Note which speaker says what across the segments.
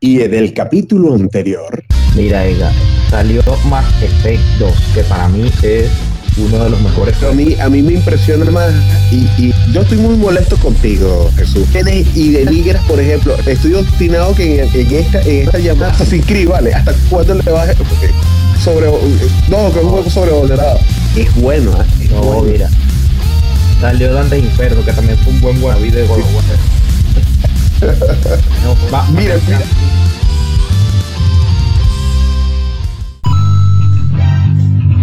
Speaker 1: Y en el capítulo anterior.
Speaker 2: Mira, Ega, salió Mass Effect 2, que para mí es uno de los mejores.
Speaker 1: A mí, a mí me impresiona más y, yo estoy muy molesto contigo, Jesús. Y denigras, por ejemplo, estoy obstinado que en, esta, en esta llamada se inscribe, ¿vale? ¿Hasta cuándo le vas a sobre no, que es un juego sobrevalorado?
Speaker 2: Es bueno, ¿eh? no, mira. Salió Dante Inferno, que también fue un buen buen video de God
Speaker 1: va, mira, mira.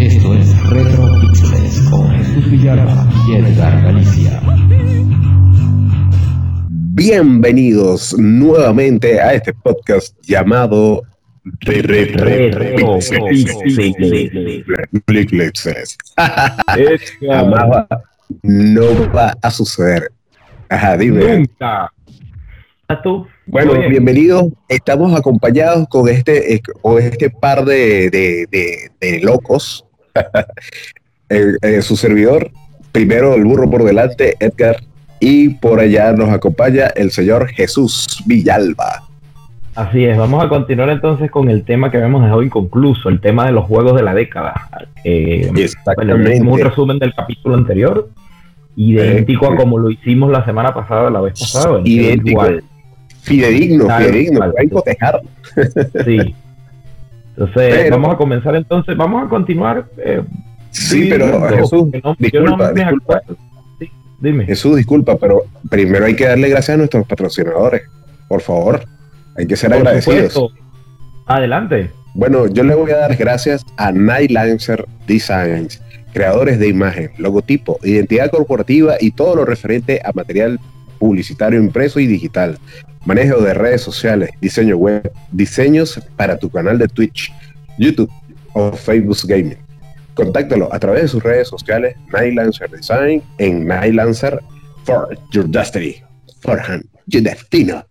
Speaker 3: Esto es Retro Pixels con Jesús Villalba y Edgar Galicia.
Speaker 1: Bienvenidos nuevamente a este podcast llamado Retro Pixels. No va a suceder. Ajá, dime.
Speaker 2: Nunca. ¿A tú?
Speaker 1: Bueno, bienvenidos. Estamos acompañados con este, con este par de, de, de, locos. su servidor, primero el burro por delante, Edgar, y por allá nos acompaña el señor Jesús Villalba.
Speaker 2: Así es, vamos a continuar entonces con el tema que habíamos dejado inconcluso, el tema de los juegos de la década. Eh, Exactamente. un resumen del capítulo anterior, idéntico a como lo hicimos la semana pasada, la vez pasada.
Speaker 1: Idéntico. Igual Fidedigno, fidedigno, hay que cotejar.
Speaker 2: Sí. Entonces, vamos a comenzar entonces, vamos a continuar. Eh,
Speaker 1: sí, pero Jesús, disculpa, dime. Jesús, disculpa, pero primero hay que darle gracias a nuestros patrocinadores. Por favor, hay que ser agradecidos.
Speaker 2: Adelante.
Speaker 1: Bueno, yo le voy a dar gracias a Night Lancer Designs, creadores de imagen, logotipo, identidad corporativa y todo lo referente a material publicitario impreso y digital manejo de redes sociales, diseño web, diseños para tu canal de Twitch, YouTube o Facebook Gaming. Contáctalo a través de sus redes sociales, Nightlancer Design, en Nightlancer for Your Destiny, for Your Destino.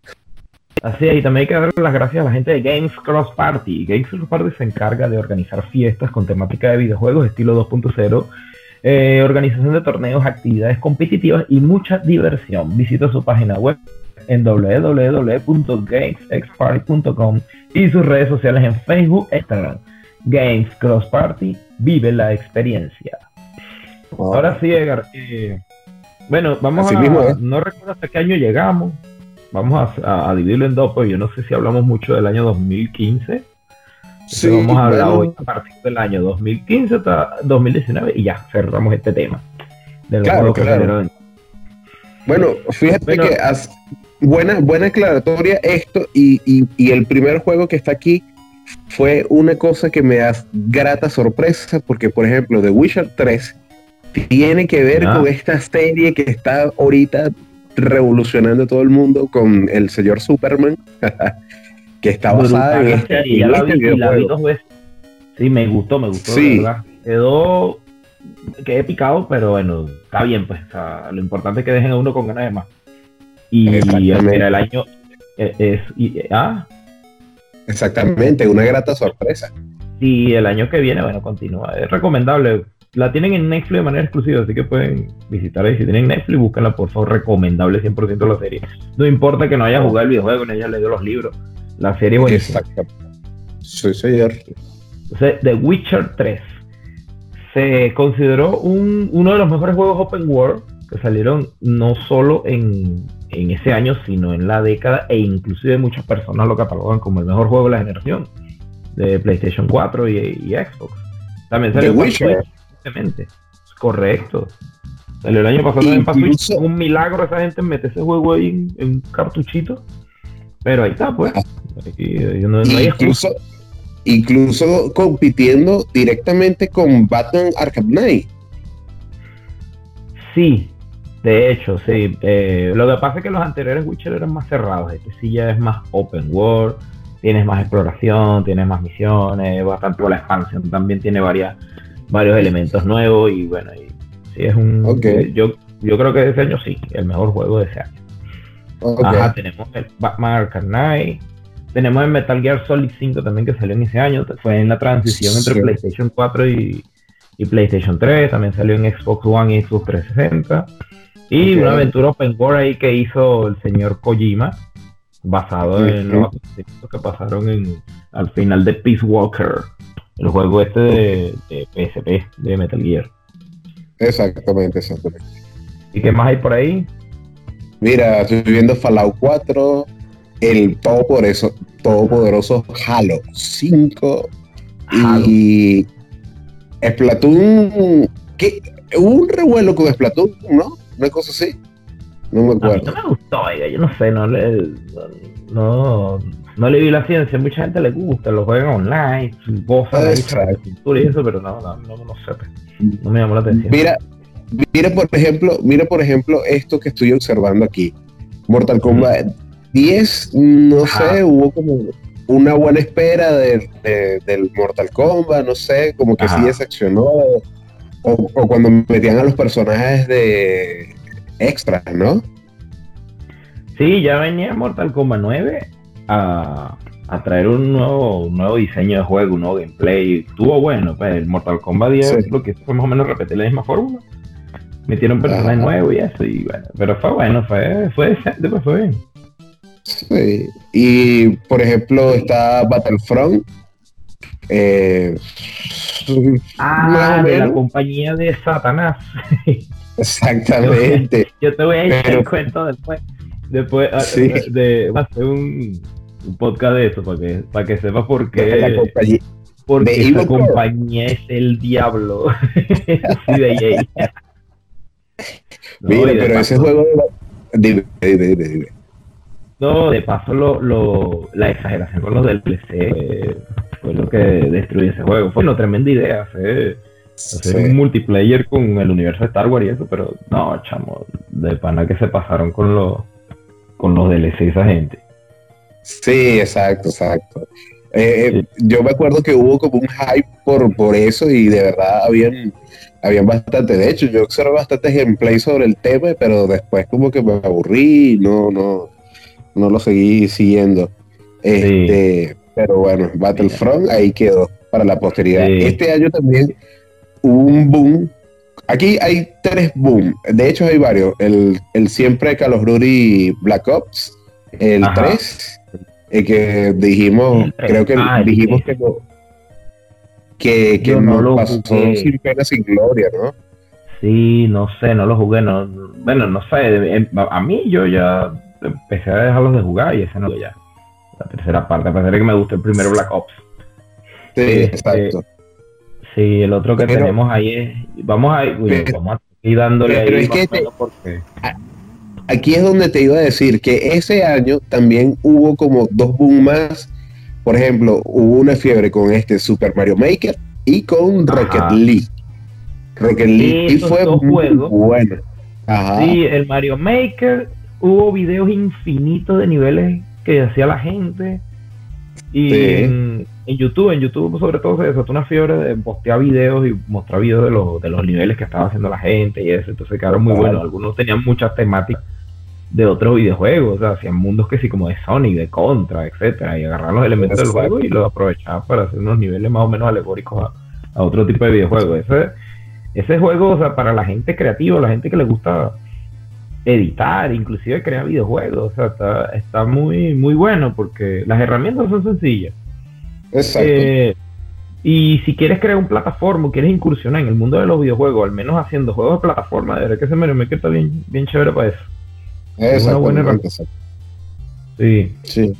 Speaker 2: Así es, y también hay que darle las gracias a la gente de Games Cross Party. Games Cross Party se encarga de organizar fiestas con temática de videojuegos estilo 2.0, eh, organización de torneos, actividades competitivas y mucha diversión. Visita su página web en www.gamesexparty.com y sus redes sociales en Facebook e Instagram. Games Cross Party, vive la experiencia. Ahora sí, Edgar. Eh, bueno, vamos a. No recuerdo hasta qué año llegamos. Vamos a, dividirlo en dos, pues yo no sé si hablamos mucho del año 2015. Sí, vamos a hablar hoy a partir del año 2015 hasta 2019 y ya cerramos este tema.
Speaker 1: claro, claro. Bueno, fíjate que buena, buena aclaratoria esto y, y, el primer juego que está aquí fue una cosa que me da grata sorpresa porque, por ejemplo, The Witcher 3 tiene que ver con esta serie que está ahorita revolucionando todo el mundo con el señor Superman, que está basada en este,
Speaker 2: y ya la vi dos veces. Sí, me gustó, me gustó, sí. verdad. Quedó, quedé picado, pero bueno, está bien, pues. lo importante es que dejen a uno con ganas de más. Y mira, el año eh, es, ah.
Speaker 1: Exactamente, una grata sorpresa.
Speaker 2: Y el año que viene, bueno, continúa. Es recomendable. La tienen en Netflix de manera exclusiva, así que pueden visitar ahí. Si tienen Netflix, búsquenla, por favor. Recomendable 100% la serie. No importa que no haya jugado el videojuego, ni haya leído los libros. La serie es buenísima.
Speaker 1: Sí, señor.
Speaker 2: Entonces, The Witcher 3 se consideró un, uno de los mejores juegos open world que salieron no solo en en ese año, sino en la década, e inclusive muchas personas lo catalogan como el mejor juego de la generación de PlayStation 4 y, Xbox. También salió
Speaker 1: Witcher.
Speaker 2: Correcto. Salió el año pasado en pasó un milagro esa gente mete ese juego ahí en, un cartuchito. Pero ahí está, pues.
Speaker 1: incluso, incluso compitiendo directamente con Batman Arkham Knight.
Speaker 2: Sí, de hecho, sí. Eh, lo que pasa es que los anteriores Witcher eran más cerrados. Este sí ya es más open world. Tienes más exploración, tienes más misiones, bastante la expansión también tiene varias, varios elementos nuevos y bueno, y, sí es un... Yo, yo creo que ese año sí, el mejor juego de ese año. Ajá, tenemos el Batman Arkham Knight, tenemos el Metal Gear Solid 5 también que salió en ese año, fue en la transición entre PlayStation 4 y, y, PlayStation 3, también salió en Xbox One y Xbox 360. Y una aventura open world ahí que hizo el señor Kojima basado en los acontecimientos que pasaron en, al final de Peace Walker, el juego este de, de PSP, de Metal Gear.
Speaker 1: Exactamente, exactamente.
Speaker 2: ¿Y qué más hay por ahí?
Speaker 1: Mira, estoy viendo Fallout 4, el todopoderoso, todopoderoso Halo 5
Speaker 2: Halo.
Speaker 1: y Splatoon. ¿qué? Hubo un revuelo con Splatoon, ¿no? Una cosa así. No me
Speaker 2: A mí
Speaker 1: acuerdo.
Speaker 2: no me gustó, oiga, yo no sé, no le, no, no le vi la ciencia, mucha gente le gusta, lo juegan online, gozan
Speaker 1: Exacto.
Speaker 2: la pintura y eso, pero no, no, no, no sé, pues, no me llamó la atención.
Speaker 1: Mira, mira por ejemplo, mira por ejemplo esto que estoy observando aquí. Mortal Kombat 10, no
Speaker 2: Ajá.
Speaker 1: sé, hubo como una buena espera de- de- del Mortal Kombat, no sé, como que
Speaker 2: Ajá.
Speaker 1: sí decepcionó. O, o cuando metían a los personajes de extras, ¿no?
Speaker 2: Sí, ya venía Mortal Kombat 9 a, a traer un nuevo, un nuevo diseño de juego, un nuevo gameplay. Estuvo bueno, pues el Mortal Kombat 10
Speaker 1: Sí.
Speaker 2: lo que fue más o menos repetir la misma fórmula. Metieron personajes nuevos y eso, y bueno, pero fue bueno, fue, fue decente, pues fue bien.
Speaker 1: Sí. Y por ejemplo está Battlefront. Eh,
Speaker 2: Ah, de la compañía de Satanás.
Speaker 1: Exactamente.
Speaker 2: Yo te voy a echar el cuento después. Después ah,
Speaker 1: Sí.
Speaker 2: de, de- hacer un, un podcast de eso para que, para que sepas por
Speaker 1: La
Speaker 2: qué.
Speaker 1: compañía-
Speaker 2: Porque esa
Speaker 1: Evil
Speaker 2: compañía es el diablo. sí, de. No,
Speaker 1: Mira, pero ese juego. Dime, dime, dime, dime.
Speaker 2: No, de paso lo, lo- la exageración con los DLC eh, fue lo que destruyó ese juego. Fue una tremenda idea hacer, hacer
Speaker 1: Sí.
Speaker 2: un multiplayer con el universo de Star Wars y eso, pero no, chamo, de pana que se pasaron con los con los DLC esa gente.
Speaker 1: Sí, exacto, exacto. Eh, eh, Yo me acuerdo que hubo como un hype por, por eso y de verdad habían, habían bastante. De hecho, yo observé bastante gameplay sobre el tema, pero después como que me aburrí y no, no, no lo seguí siguiendo. Este, Pero bueno, Battlefront ahí quedó para la posteridad.
Speaker 2: Sí.
Speaker 1: Este año también hubo un boom. Aquí hay tres boom. De hecho, hay varios. El, el siempre Call of Duty Black Ops, el
Speaker 2: Ajá.
Speaker 1: 3, el que dijimos,
Speaker 2: El
Speaker 1: creo que
Speaker 2: Ah,
Speaker 1: dijimos que no, que, que
Speaker 2: no lo
Speaker 1: pasó
Speaker 2: jugué.
Speaker 1: sin pena, sin gloria, ¿no?
Speaker 2: Sí, no sé, no lo jugué, no, bueno, no sé, em- a mí yo ya empecé a dejarlos de jugar y ese no ya. La tercera parte, a pesar de que me gustó el primero Black Ops.
Speaker 1: Sí,
Speaker 2: Este,
Speaker 1: exacto.
Speaker 2: Sí, el otro que
Speaker 1: Pero-
Speaker 2: tenemos ahí es, vamos a, uy,
Speaker 1: Pero-
Speaker 2: vamos a ir dándole
Speaker 1: pero
Speaker 2: ahí
Speaker 1: es que
Speaker 2: porque
Speaker 1: Aquí es donde te iba a decir que ese año también hubo como dos boom más. Por ejemplo, hubo una fiebre con este Super Mario Maker y con
Speaker 2: Ajá.
Speaker 1: Rocket League. Rocket League y
Speaker 2: Esos
Speaker 1: fue
Speaker 2: dos
Speaker 1: muy
Speaker 2: juegos.
Speaker 1: bueno. Ajá.
Speaker 2: Sí, el Mario Maker, hubo videos infinitos de niveles que hacía la gente. Y
Speaker 1: Sí.
Speaker 2: en, en YouTube, en YouTube sobre todo se desató una fiebre de postear videos y mostrar videos de los, de los niveles que estaba haciendo la gente y eso. Entonces quedaron muy
Speaker 1: Claro.
Speaker 2: buenos. Algunos tenían muchas temáticas de otros videojuegos. O sea, hacían mundos que sí como de Sonic, de Contra, etcétera. Y agarraban los elementos del juego y los aprovechaban para hacer unos niveles más o menos alegóricos a, a otro tipo de videojuegos. Ese, ese juego, o sea, para la gente creativa, la gente que le gusta editar, inclusive crear videojuegos, o sea, está, está muy, muy bueno porque las herramientas son sencillas.
Speaker 1: Exacto.
Speaker 2: Eh, y si quieres crear un plataforma, quieres incursionar en el mundo de los videojuegos, al menos haciendo juegos de plataforma, de verdad que Mario Maker está bien, bien chévere para eso. es una buena
Speaker 1: exacto.
Speaker 2: Sí,
Speaker 1: Sí.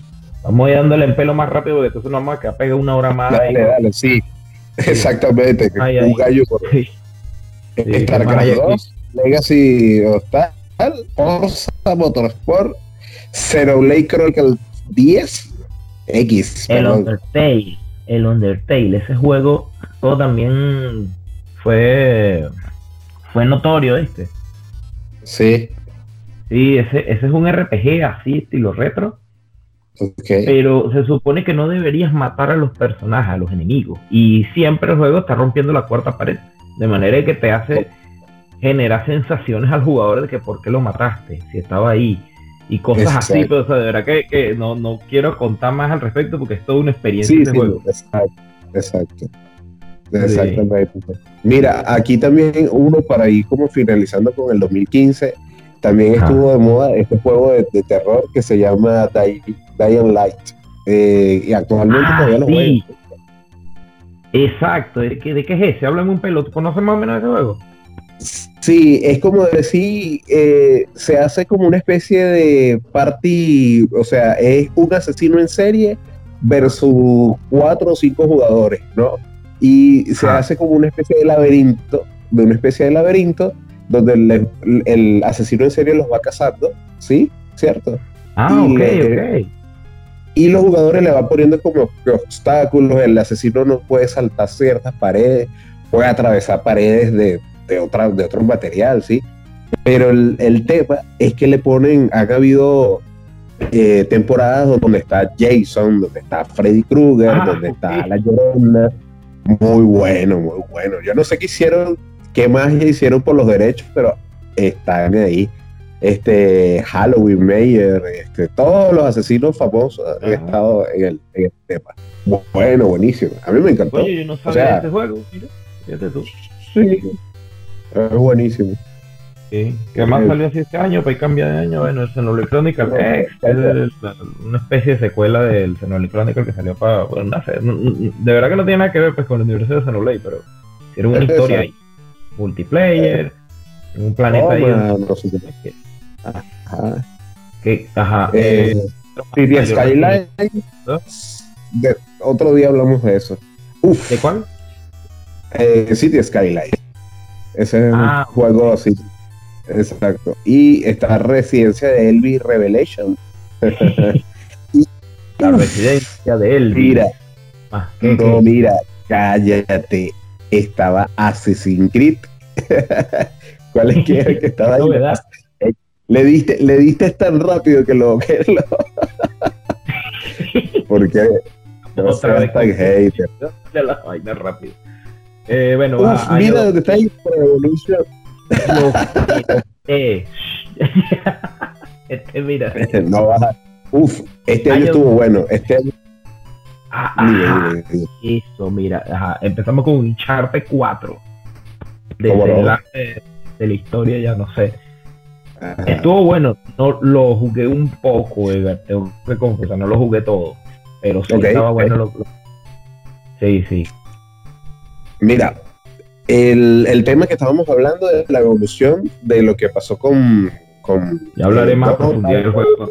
Speaker 2: vamos a ir dándole en pelo más rápido, porque entonces no vamos a quedar pega una hora más. ahí.
Speaker 1: Dale, dale, sí. Exactamente.
Speaker 2: Ay,
Speaker 1: un
Speaker 2: ay.
Speaker 1: gallo por
Speaker 2: Sí, ¿qué más
Speaker 1: StarCraft
Speaker 2: hay aquí?
Speaker 1: 2, Legacy Hostal, Forza Motorsport, Zero Lake Chronicle 10, X,
Speaker 2: El
Speaker 1: perdón.
Speaker 2: Undertale, el Undertale, ese juego todo también fue fue notorio, ¿viste?
Speaker 1: Sí,
Speaker 2: Sí, ese, ese es un RPG así, estilo retro, pero se supone que no deberías matar a los personajes, a los enemigos. Y siempre el juego está rompiendo la cuarta pared, de manera que te hace generar sensaciones al jugador de que por qué lo mataste, si estaba ahí. Y cosas así, pero o sea, de verdad que, que no, no quiero contar más al respecto porque es toda una experiencia
Speaker 1: Sí,
Speaker 2: ese
Speaker 1: sí,
Speaker 2: juego.
Speaker 1: exacto, exacto. Exactamente. Mira, aquí también uno para ir como finalizando con el 2015, También
Speaker 2: Ajá.
Speaker 1: estuvo de moda este juego de, de terror que se llama Dying Light. Eh, y actualmente
Speaker 2: Ah,
Speaker 1: todavía lo juego.
Speaker 2: Exacto, ¿de qué, ¿de qué es ese? Háblame un pelo, ¿tú conoces más o menos ese juego?
Speaker 1: Sí, es como decir, eh, se hace como una especie de party, o sea, es un asesino en serie versus cuatro o cinco jugadores, ¿no? Y se
Speaker 2: Ah.
Speaker 1: hace como una especie de laberinto, de una especie de laberinto, donde el, el asesino en serie los va cazando, ¿sí? ¿Cierto?
Speaker 2: Ah,
Speaker 1: Y
Speaker 2: ok,
Speaker 1: le-
Speaker 2: ok.
Speaker 1: Y los jugadores le van poniendo como obstáculos, el asesino no puede saltar ciertas paredes, puede atravesar paredes de, de, otra, de otro material, ¿sí? Pero el, el tema es que le ponen, han habido eh, temporadas donde está Jason, donde está Freddy Krueger,
Speaker 2: Ah,
Speaker 1: donde está La Llorona. Muy bueno, muy bueno. Yo no sé qué hicieron, qué más hicieron por los derechos, pero están ahí. Este Halloween Mayer, este, todos los asesinos famosos han
Speaker 2: Ajá.
Speaker 1: estado en el, en el tema. Bueno, buenísimo. A mí me encantó.
Speaker 2: Oye, yo no sabía
Speaker 1: sea-
Speaker 2: de este juego, mira, fíjate tú.
Speaker 1: Sí. Es buenísimo.
Speaker 2: Sí. ¿Qué más
Speaker 1: Sí.
Speaker 2: salió así este año? Para ir cambiar de año, bueno, el Xenoblade Chronicle X, es el- una especie de secuela del Xenoblade Chronicle que salió para, bueno, no sé, no- no- de verdad que no tiene nada que ver pues con el universo de Xenoblade, pero hicieron una historia ahí, multiplayer, un planeta ahí,
Speaker 1: Toma, no sé qué.
Speaker 2: que,
Speaker 1: Ajá.
Speaker 2: que- ajá,
Speaker 1: Eh,
Speaker 2: eh,
Speaker 1: Skyline.
Speaker 2: ¿No?
Speaker 1: de- otro día hablamos de eso. Uf,
Speaker 2: ¿de cuál?
Speaker 1: eh, City Skyline. Ese es
Speaker 2: Ah,
Speaker 1: un juego así. Exacto. Y está Residencia de Elvis Revelation.
Speaker 2: La residencia de él.
Speaker 1: Mira,
Speaker 2: Ah, ¿qué-
Speaker 1: no,
Speaker 2: qué?
Speaker 1: mira, cállate. Estaba Assassin's Creed. ¿Cuál es que, el que estaba ahí?
Speaker 2: Novedad.
Speaker 1: Le diste, le diste tan rápido que lo que lo. Porque no
Speaker 2: Otra
Speaker 1: seas
Speaker 2: vez
Speaker 1: tan hater.
Speaker 2: de la vaina rápido. Eh, bueno,
Speaker 1: Uf,
Speaker 2: va,
Speaker 1: mira
Speaker 2: año
Speaker 1: Pro Evolution.
Speaker 2: dos- eh, este, mira.
Speaker 1: No baja. Uf, este año
Speaker 2: Año-
Speaker 1: estuvo bueno. Este año.
Speaker 2: Ah,
Speaker 1: Mira, mira, mira.
Speaker 2: Eso, mira, ajá, empezamos con Uncharted 4. Desde
Speaker 1: ¿Cómo no?
Speaker 2: de, de la historia, ya no sé.
Speaker 1: Ajá.
Speaker 2: Estuvo bueno, no lo jugué un poco, Edgar, tengo que confesar, no lo jugué todo. Pero sí
Speaker 1: Ok,
Speaker 2: estaba bueno. Lo, lo- Sí, sí.
Speaker 1: Mira, el, el tema que estábamos hablando es la evolución de lo que pasó con. con
Speaker 2: Ya hablaré más profundidad del juego.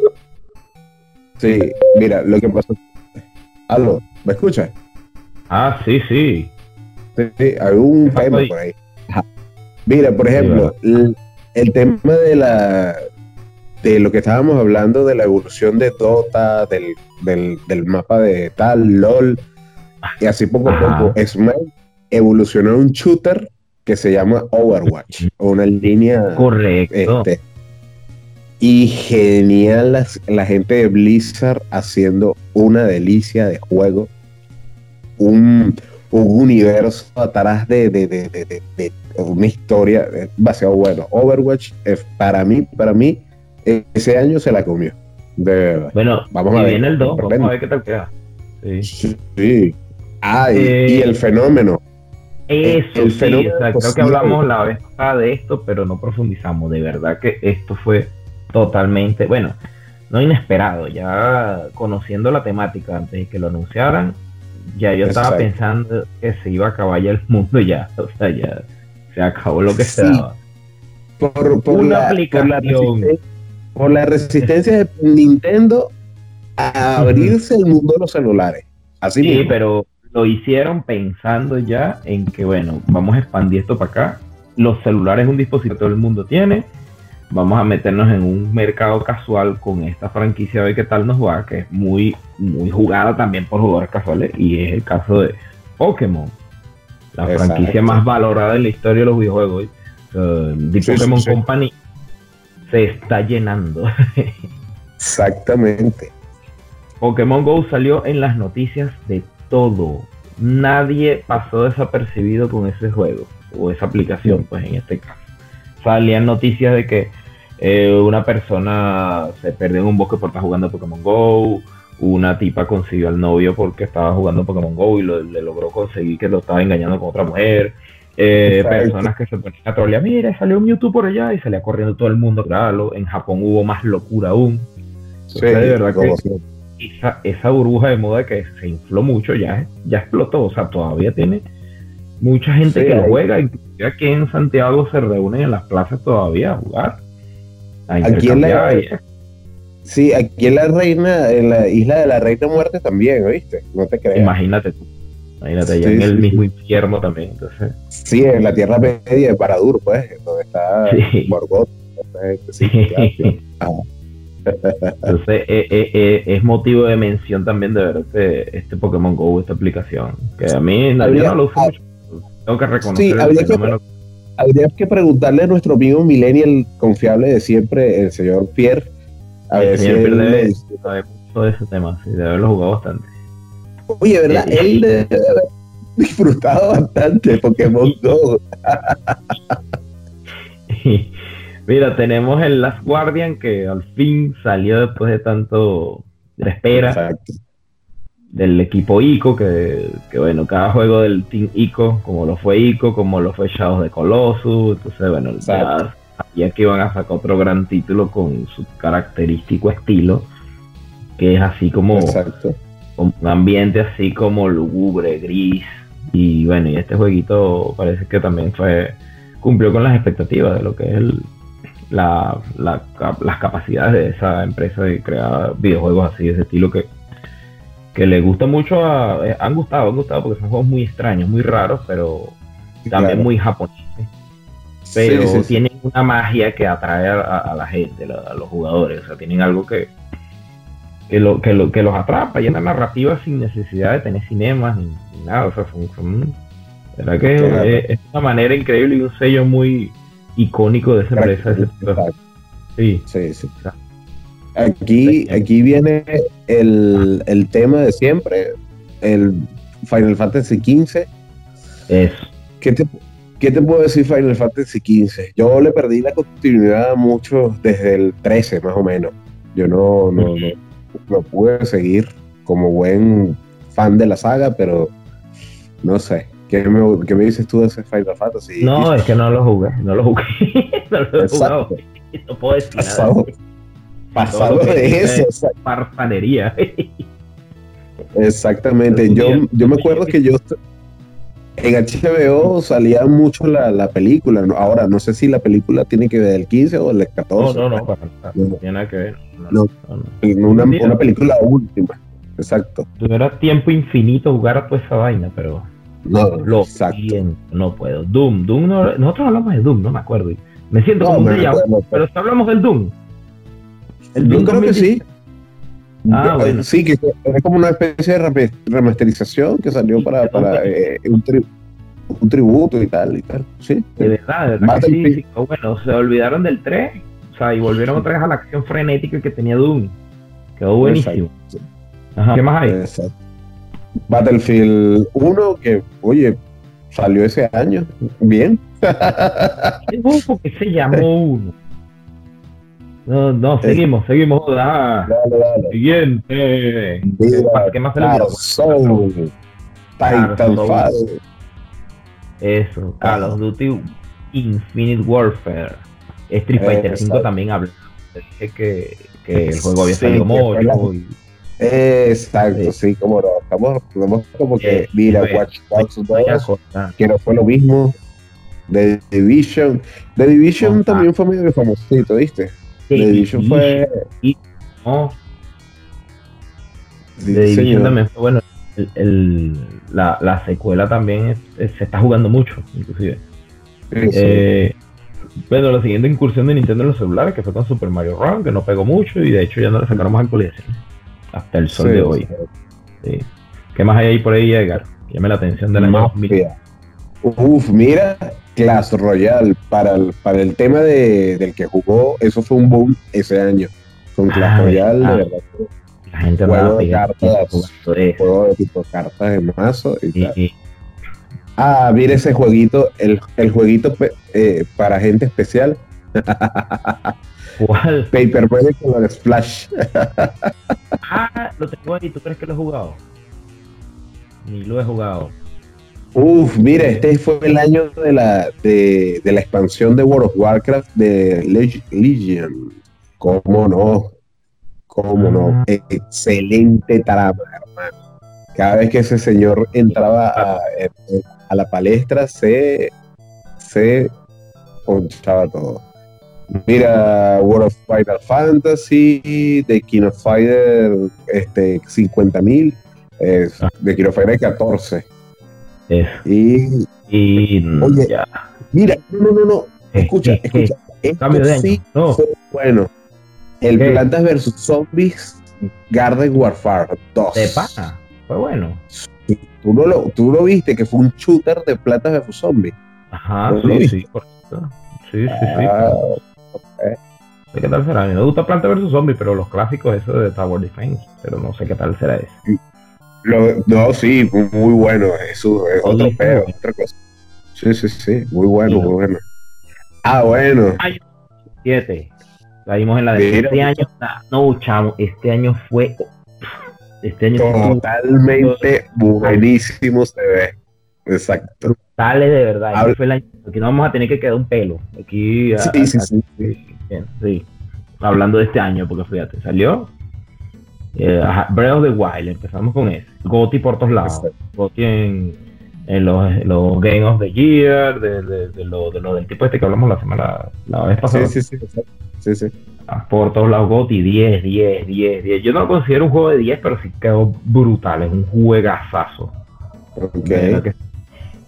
Speaker 1: Sí, mira, lo que pasó. Aló, ¿me escuchas?
Speaker 2: Ah, sí, sí.
Speaker 1: Sí, sí, hay un
Speaker 2: ¿Qué pasó
Speaker 1: tema
Speaker 2: ahí?
Speaker 1: por ahí. Ajá. Mira, por ejemplo, el, el tema de la de lo que estábamos hablando de la evolución de Dota, del, del, del mapa de tal, LOL, y así poco a poco, Smite evolucionó a un shooter que se llama Overwatch, o una línea
Speaker 2: Correcto.
Speaker 1: este, y genial las- la gente de Blizzard haciendo una delicia de juego. Un, un universo atrás de, de- de- de- de- de una historia eh, demasiado bueno. Overwatch, eh, para mí, para mí, eh, ese año se la comió. De verdad.
Speaker 2: Bueno,
Speaker 1: Vamos a ver.
Speaker 2: viene el 2,
Speaker 1: Sorprende.
Speaker 2: vamos a ver qué tal queda. Sí.
Speaker 1: Sí. Ah, y,
Speaker 2: Eh,
Speaker 1: y el fenómeno.
Speaker 2: Eso
Speaker 1: el
Speaker 2: sí,
Speaker 1: fenómeno
Speaker 2: o sea, creo que hablamos la vez pasada de esto, pero no profundizamos. De verdad que esto fue totalmente, bueno, no inesperado. Ya conociendo la temática antes de que lo anunciaran, ya yo estaba pensando que se iba a acabar ya el mundo ya. O sea, ya se acabó lo que se
Speaker 1: Sí.
Speaker 2: daba.
Speaker 1: Por, por
Speaker 2: Una
Speaker 1: la, por, la
Speaker 2: aplicación.
Speaker 1: resisten- por la resistencia de Nintendo a abrirse el mundo de los celulares. Así
Speaker 2: Sí,
Speaker 1: mismo.
Speaker 2: pero lo hicieron pensando ya en que, bueno, vamos a expandir esto para acá. Los celulares es un dispositivo que todo el mundo tiene. Vamos a meternos en un mercado casual con esta franquicia a ver qué tal nos va, que es muy, muy jugada también por jugadores casuales, y es el caso de Pokémon, la
Speaker 1: Exacto.
Speaker 2: franquicia más valorada en la historia de los videojuegos. Uh, The
Speaker 1: Sí,
Speaker 2: Pokémon
Speaker 1: sí, sí.
Speaker 2: Company se está llenando.
Speaker 1: Exactamente.
Speaker 2: Pokémon Go salió en las noticias de todo. Nadie pasó desapercibido con ese juego o esa aplicación, pues en este caso. Salían noticias de que eh, una persona se perdió en un bosque por estar jugando Pokémon Go. Una tipa consiguió al novio porque estaba jugando Pokémon Go y lo- le logró conseguir que lo estaba engañando con otra mujer. Eh, personas que se ponían a trolear, mira, salió un YouTube por allá y salía corriendo todo el mundo grabarlo. En Japón hubo más locura aún.
Speaker 1: Sí,
Speaker 2: de verdad que-. Esa, esa burbuja de moda que se infló mucho ya, ya explotó. O sea, todavía tiene mucha gente
Speaker 1: Sí,
Speaker 2: que lo juega. Inclusive aquí en Santiago se reúnen en las plazas todavía a jugar. A
Speaker 1: Aquí en la-. Sí, aquí en la reina, en la isla de la Reina Muerte también, ¿oíste? No te creas.
Speaker 2: Imagínate tú. Imagínate, allá
Speaker 1: Sí,
Speaker 2: en el
Speaker 1: sí,
Speaker 2: mismo infierno también. Entonces,
Speaker 1: Sí, en la Tierra Media de Paradur, pues, donde está
Speaker 2: Sí.
Speaker 1: Morgoth. gente, Sí, claro.
Speaker 2: Entonces eh, eh, eh, es motivo de mención también de ver este, este Pokémon Go, esta aplicación. Que a mí nadie
Speaker 1: Habría-
Speaker 2: no lo usa mucho. Tengo que reconocer
Speaker 1: Sí, habría que-. Habría que preguntarle a nuestro amigo Millennial confiable de siempre, el señor Pierre, a
Speaker 2: El
Speaker 1: ver si él le-
Speaker 2: debe saber mucho de ese tema, sí, de haberlo jugado bastante.
Speaker 1: Oye, ¿verdad? Él debe haber disfrutado bastante de Pokémon Go.
Speaker 2: Mira, tenemos el Last Guardian que al fin salió después de tanto de espera
Speaker 1: Exacto.
Speaker 2: del equipo ICO, que, que bueno, cada juego del Team ICO, como lo fue ICO, como lo fue Shadows de Colossus, entonces bueno, ya sabía que iban a sacar otro gran título con su característico estilo, que es así como,
Speaker 1: Exacto.
Speaker 2: como un ambiente así como lúgubre, gris, y bueno, y este jueguito parece que también fue cumplió con las expectativas de lo que es el, la, las capacidades de esa empresa de crear videojuegos así de ese estilo que, que le gusta mucho a, eh, han gustado, han gustado porque son juegos muy extraños, muy raros, pero también
Speaker 1: Claro.
Speaker 2: muy japoneses. Pero
Speaker 1: Sí, sí, sí.
Speaker 2: tienen una magia que atrae a, la gente, la- a los jugadores, o sea, tienen algo que que, lo, que, lo, que los atrapa y en la narrativa sin necesidad de tener cinemas ni, ni nada, o sea, son, son- la verdad que
Speaker 1: Claro.
Speaker 2: es, es una manera increíble y un sello muy icónico de esa empresa. Sí,
Speaker 1: Sí, sí. Aquí, aquí viene el, el tema de siempre, el Final Fantasy XV.
Speaker 2: eso.
Speaker 1: ¿Qué te, qué te puedo decir Final Fantasy XV? Yo le perdí la continuidad a muchos desde el 13 más o menos. Yo no, no, no, no pude seguir como buen fan de la saga, pero no sé. ¿Qué me, qué me dices tú de ese Final Fantasy?
Speaker 2: No, es que no lo jugué, no lo jugué, no lo he jugado. No puedo decir nada.
Speaker 1: Pasado, pasado
Speaker 2: lo que
Speaker 1: de eso.
Speaker 2: Parfanería.
Speaker 1: Exactamente. Yo, yo me acuerdo que yo en HBO salía mucho la, la película. Ahora, no sé si la película tiene que ver del 15 o del
Speaker 2: No,
Speaker 1: 14.
Speaker 2: no, no, nada,
Speaker 1: No.
Speaker 2: no tiene nada que ver. No,
Speaker 1: No.
Speaker 2: no,
Speaker 1: una, película última. Exacto.
Speaker 2: Tuviera tiempo infinito jugar toda esa vaina, pero
Speaker 1: No,
Speaker 2: lo
Speaker 1: exacto.
Speaker 2: siento, no puedo. Doom, Doom, no- nosotros hablamos de Doom, no me acuerdo. Me siento
Speaker 1: No,
Speaker 2: como un
Speaker 1: recuerdo,
Speaker 2: pero si hablamos del Doom. El Doom
Speaker 1: creo que
Speaker 2: 2010.
Speaker 1: sí.
Speaker 2: Ah, bueno.
Speaker 1: Sí, que es como una especie de remasterización que salió
Speaker 2: Sí,
Speaker 1: para, para
Speaker 2: no-
Speaker 1: eh, un, tri- un tributo y tal y tal. Sí.
Speaker 2: De verdad, de verdad que
Speaker 1: Battlefield.
Speaker 2: sí, sí. Oh, Bueno, se olvidaron del 3, o sea, y volvieron otra vez a la acción frenética que tenía Doom. Quedó buenísimo.
Speaker 1: Exacto.
Speaker 2: Ajá. ¿Qué más hay?
Speaker 1: Exacto. Battlefield 1, que, oye, salió ese año. Bien.
Speaker 2: ¿Qué grupo que se llamó uno? No, no, seguimos, seguimos. Ah,
Speaker 1: Dale, dale.
Speaker 2: siguiente.
Speaker 1: Mira,
Speaker 2: ¿Qué más?
Speaker 1: Soul, Titanfall.
Speaker 2: Eso, Call of Duty Infinite Warfare. Street Fighter
Speaker 1: Exacto.
Speaker 2: 5 también habla. Dije que, que el juego había
Speaker 1: Sí,
Speaker 2: salido mucho
Speaker 1: la-
Speaker 2: y
Speaker 1: Exacto,
Speaker 2: Sí.
Speaker 1: como no. Estamos, estamos como que,
Speaker 2: Sí,
Speaker 1: mira,
Speaker 2: sí,
Speaker 1: Watch Dogs 2,
Speaker 2: vaya cosa.
Speaker 1: que no fue lo mismo. The Division. The Division también fue medio famosito, ¿viste?
Speaker 2: The
Speaker 1: The Division fue.
Speaker 2: No,
Speaker 1: sí,
Speaker 2: The Division
Speaker 1: señor.
Speaker 2: también fue bueno. El, el- la, la secuela también es- es- se está jugando mucho, inclusive.
Speaker 1: Sí.
Speaker 2: Eh, bueno, la siguiente incursión de Nintendo en los celulares, que fue con Super Mario Run, que no pegó mucho y de hecho ya no le sacaron más actualizaciones. Hasta el sol
Speaker 1: Sí,
Speaker 2: de hoy. Sí. ¿Qué más hay ahí por ahí, Edgar? Llame la atención año 2000.
Speaker 1: Mafia. Uf, mira, Clash Royale, para el, para el tema de, del que jugó, eso fue un boom ese año. Con Clash
Speaker 2: Ah,
Speaker 1: Royale,
Speaker 2: ah.
Speaker 1: de verdad,
Speaker 2: La gente
Speaker 1: Juego de cartas. juego de tipo cartas de mazo y
Speaker 2: Y-
Speaker 1: tal.
Speaker 2: y-
Speaker 1: Ah, mira ese jueguito, el, el jueguito eh, para gente especial,
Speaker 2: ¿Cuál?
Speaker 1: Paper Mario con Splash.
Speaker 2: Ah, lo tengo ahí. ¿Tú crees que lo he jugado? Ni lo he jugado.
Speaker 1: Uf, mira, este fue el año de la, de, de la expansión de World of Warcraft de Leg- Legion. ¿Cómo no? ¿Cómo no?
Speaker 2: Ah.
Speaker 1: Excelente trama, hermano. Cada vez que ese señor entraba a, a la palestra, se, se ponchaba todo. Mira, World of Final Fantasy, The King of Fighter este, 50.000, eh,
Speaker 2: Ah.
Speaker 1: The King of Fighter 14.
Speaker 2: Eso.
Speaker 1: Y
Speaker 2: Y mm,
Speaker 1: Oye,
Speaker 2: ya.
Speaker 1: mira, no, no, no, no, escucha,
Speaker 2: Eh, eh,
Speaker 1: escucha. Esto
Speaker 2: Cambio de año.
Speaker 1: sí
Speaker 2: No.
Speaker 1: fue bueno. El
Speaker 2: ¿Qué?
Speaker 1: Plantas vs Zombies Garden Warfare 2.
Speaker 2: De pana. Fue bueno.
Speaker 1: ¿Tú no, lo, tú lo viste que fue un shooter de Plantas vs Zombies.
Speaker 2: Ajá,
Speaker 1: ¿Lo
Speaker 2: sí, sí, correcto. Sí, sí, sí.
Speaker 1: Ah,
Speaker 2: No sé qué tal será. A mí me gusta Planta vs Zombie, pero los clásicos, eso de Tower Defense. Pero no sé qué tal será ese.
Speaker 1: lo- no, sí, muy, bueno. Eso es otro peo, otra cosa. Sí, sí, sí, muy bueno, muy bueno. Ah, bueno.
Speaker 2: Siete. Caímos en la de
Speaker 1: Mira.
Speaker 2: este año. nah, No, chamo, este año fue. Este año fue
Speaker 1: Totalmente buenísimo se ve. Exacto.
Speaker 2: Dale de verdad. este
Speaker 1: Habla-
Speaker 2: fue el año- Aquí no vamos a tener que quedar un pelo. Aquí. a-
Speaker 1: Sí, sí,
Speaker 2: a-
Speaker 1: sí.
Speaker 2: Bien, sí. Hablando de este año, porque fíjate, salió eh, ajá, Breath of the Wild, empezamos con ese. Goti por todos lados. Goti en, en los, los Game of the Year, de, de, de lo, de lo del tipo este que hablamos la semana, la vez pasada.
Speaker 1: Sí, sí, sí. Sí, sí.
Speaker 2: Ah, Por todos lados, Goti 10, 10, 10, 10. Yo no lo considero un juego de 10, pero sí quedó brutal, es un juegazazo.
Speaker 1: Ok.
Speaker 2: De verdad que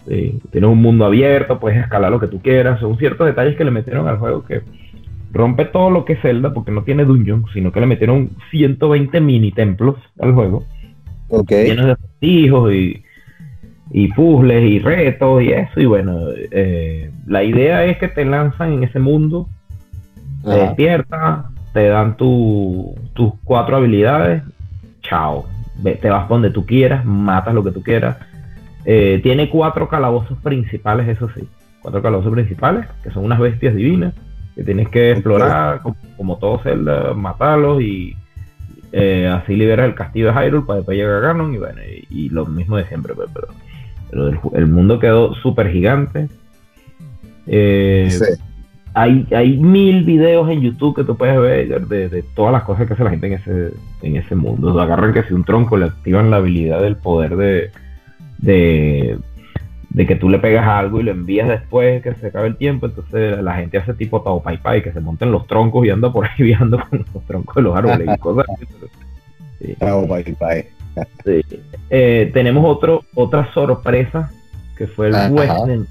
Speaker 2: sí. Tienes un mundo abierto, puedes escalar lo que tú quieras. Son ciertos detalles que le metieron al juego que rompe todo lo que es Zelda, porque no tiene dungeon, sino que le metieron 120 mini templos al juego, llenos de acertijos y, y puzzles y retos y eso. Y bueno, eh, la idea es que te lanzan en ese mundo, te despiertas, te dan tu- tus cuatro habilidades, chao. Te vas donde tú quieras, matas lo que tú quieras. Eh, tiene cuatro calabozos principales, eso sí. Cuatro calabozos principales, que son unas bestias divinas, que tienes que explorar, como, como todo Zelda, matarlos y eh, así liberas el castillo de Hyrule para después llegar a Ganon y bueno, y, y lo mismo de siempre, pues, pero, pero el, mundo quedó súper gigante. Eh,
Speaker 1: Sí.
Speaker 2: hay, hay mil videos en YouTube que tú puedes ver de, de todas las cosas que hace la gente en ese, en ese mundo. O agarran que si un tronco le activan la habilidad del poder de, de, de que tú le pegas algo y lo envías después que se acabe el tiempo. Entonces la gente hace tipo Tao Pai Pai, que se monten los troncos y anda por ahí viajando con los troncos de los árboles y cosas así. sí.
Speaker 1: Chao, bye, bye.
Speaker 2: Sí. Eh, tenemos otro, otra sorpresa que fue el
Speaker 1: Ajá.
Speaker 2: Resident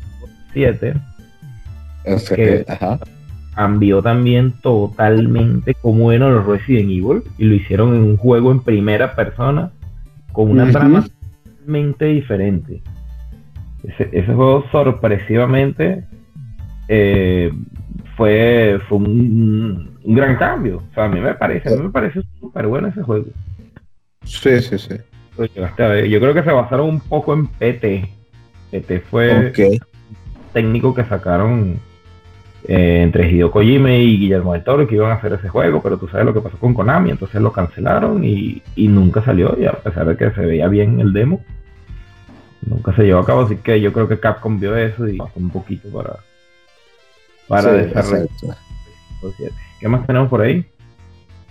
Speaker 2: 7
Speaker 1: O sea,
Speaker 2: Que-
Speaker 1: ajá.
Speaker 2: cambió también totalmente cómo eran los Resident Evil y lo hicieron en un juego en primera persona con una trama totalmente diferente. Ese, ese juego sorpresivamente eh, fue, fue un, un gran cambio. O sea, a mí me parece, a mí me parece súper bueno ese juego.
Speaker 1: Sí, sí, sí.
Speaker 2: Yo creo que se basaron un poco en PT. PT fue
Speaker 1: Ok.
Speaker 2: técnico que sacaron eh, entre Hideo Kojima y Guillermo del Toro que iban a hacer ese juego, pero tú sabes lo que pasó con Konami, entonces lo cancelaron y, y nunca salió, y a pesar de que se veía bien el demo, nunca se llevó a cabo, así que yo creo que Capcom vio eso y pasó un poquito para, para
Speaker 1: Sí,
Speaker 2: desarrollar.
Speaker 1: exacto.
Speaker 2: ¿Qué más tenemos por ahí?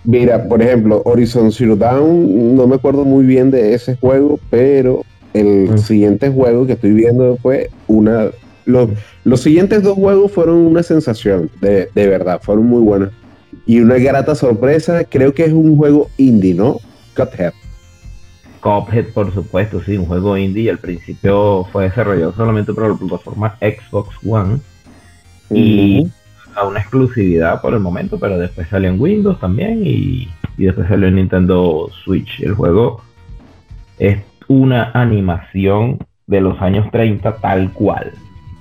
Speaker 1: Mira, por ejemplo, Horizon Zero Dawn, no me acuerdo muy bien de ese juego, pero el
Speaker 2: Mm.
Speaker 1: siguiente juego que estoy viendo fue una... Los, los siguientes dos juegos fueron una sensación, de, de verdad, fueron muy buenos. Y una grata sorpresa, creo que es un juego indie, ¿no? Cuphead.
Speaker 2: Cuphead, por supuesto, sí, un juego indie, al principio fue desarrollado solamente para la plataforma Xbox One, Y- a una exclusividad por el momento, pero después salió en Windows también y, y después salió en Nintendo Switch. El juego es una animación de los años 30 tal cual.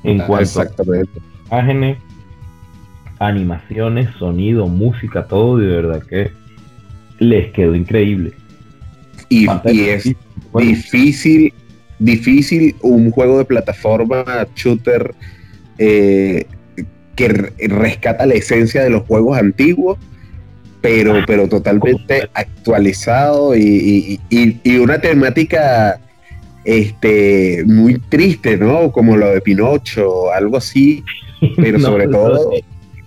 Speaker 2: En
Speaker 1: Ah,
Speaker 2: cuanto
Speaker 1: Exactamente.
Speaker 2: a imágenes, animaciones, sonido, música, todo, de verdad que les quedó increíble.
Speaker 1: Y, es
Speaker 2: Bueno,
Speaker 1: difícil, difícil un juego de plataforma shooter eh, que re- rescata la esencia de los juegos antiguos, pero,
Speaker 2: Ah,
Speaker 1: pero totalmente actualizado y, y- y- y una temática este, muy triste, ¿no? Como lo de Pinocho, algo así, pero
Speaker 2: No,
Speaker 1: sobre
Speaker 2: no,
Speaker 1: todo,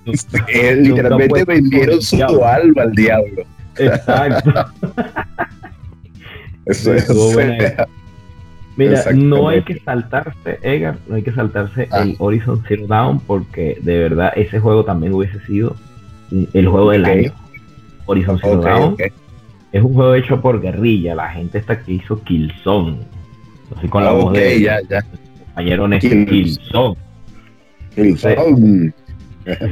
Speaker 2: no.
Speaker 1: eh, literalmente vendieron su alma al diablo.
Speaker 2: Exacto.
Speaker 1: Eso es.
Speaker 2: Mira, no hay que saltarse, Edgar, no hay que saltarse
Speaker 1: Ah.
Speaker 2: el Horizon Zero Dawn porque de verdad ese juego también hubiese sido el juego del
Speaker 1: Ok.
Speaker 2: año. Horizon Zero
Speaker 1: Ok,
Speaker 2: Dawn es un juego hecho por guerrilla, la gente esta que hizo Killzone. Así con la
Speaker 1: Ah,
Speaker 2: voz
Speaker 1: ok,
Speaker 2: de
Speaker 1: ya, ya.
Speaker 2: compañero Néstor
Speaker 1: Killzone.
Speaker 2: Killzone.
Speaker 1: Killzone.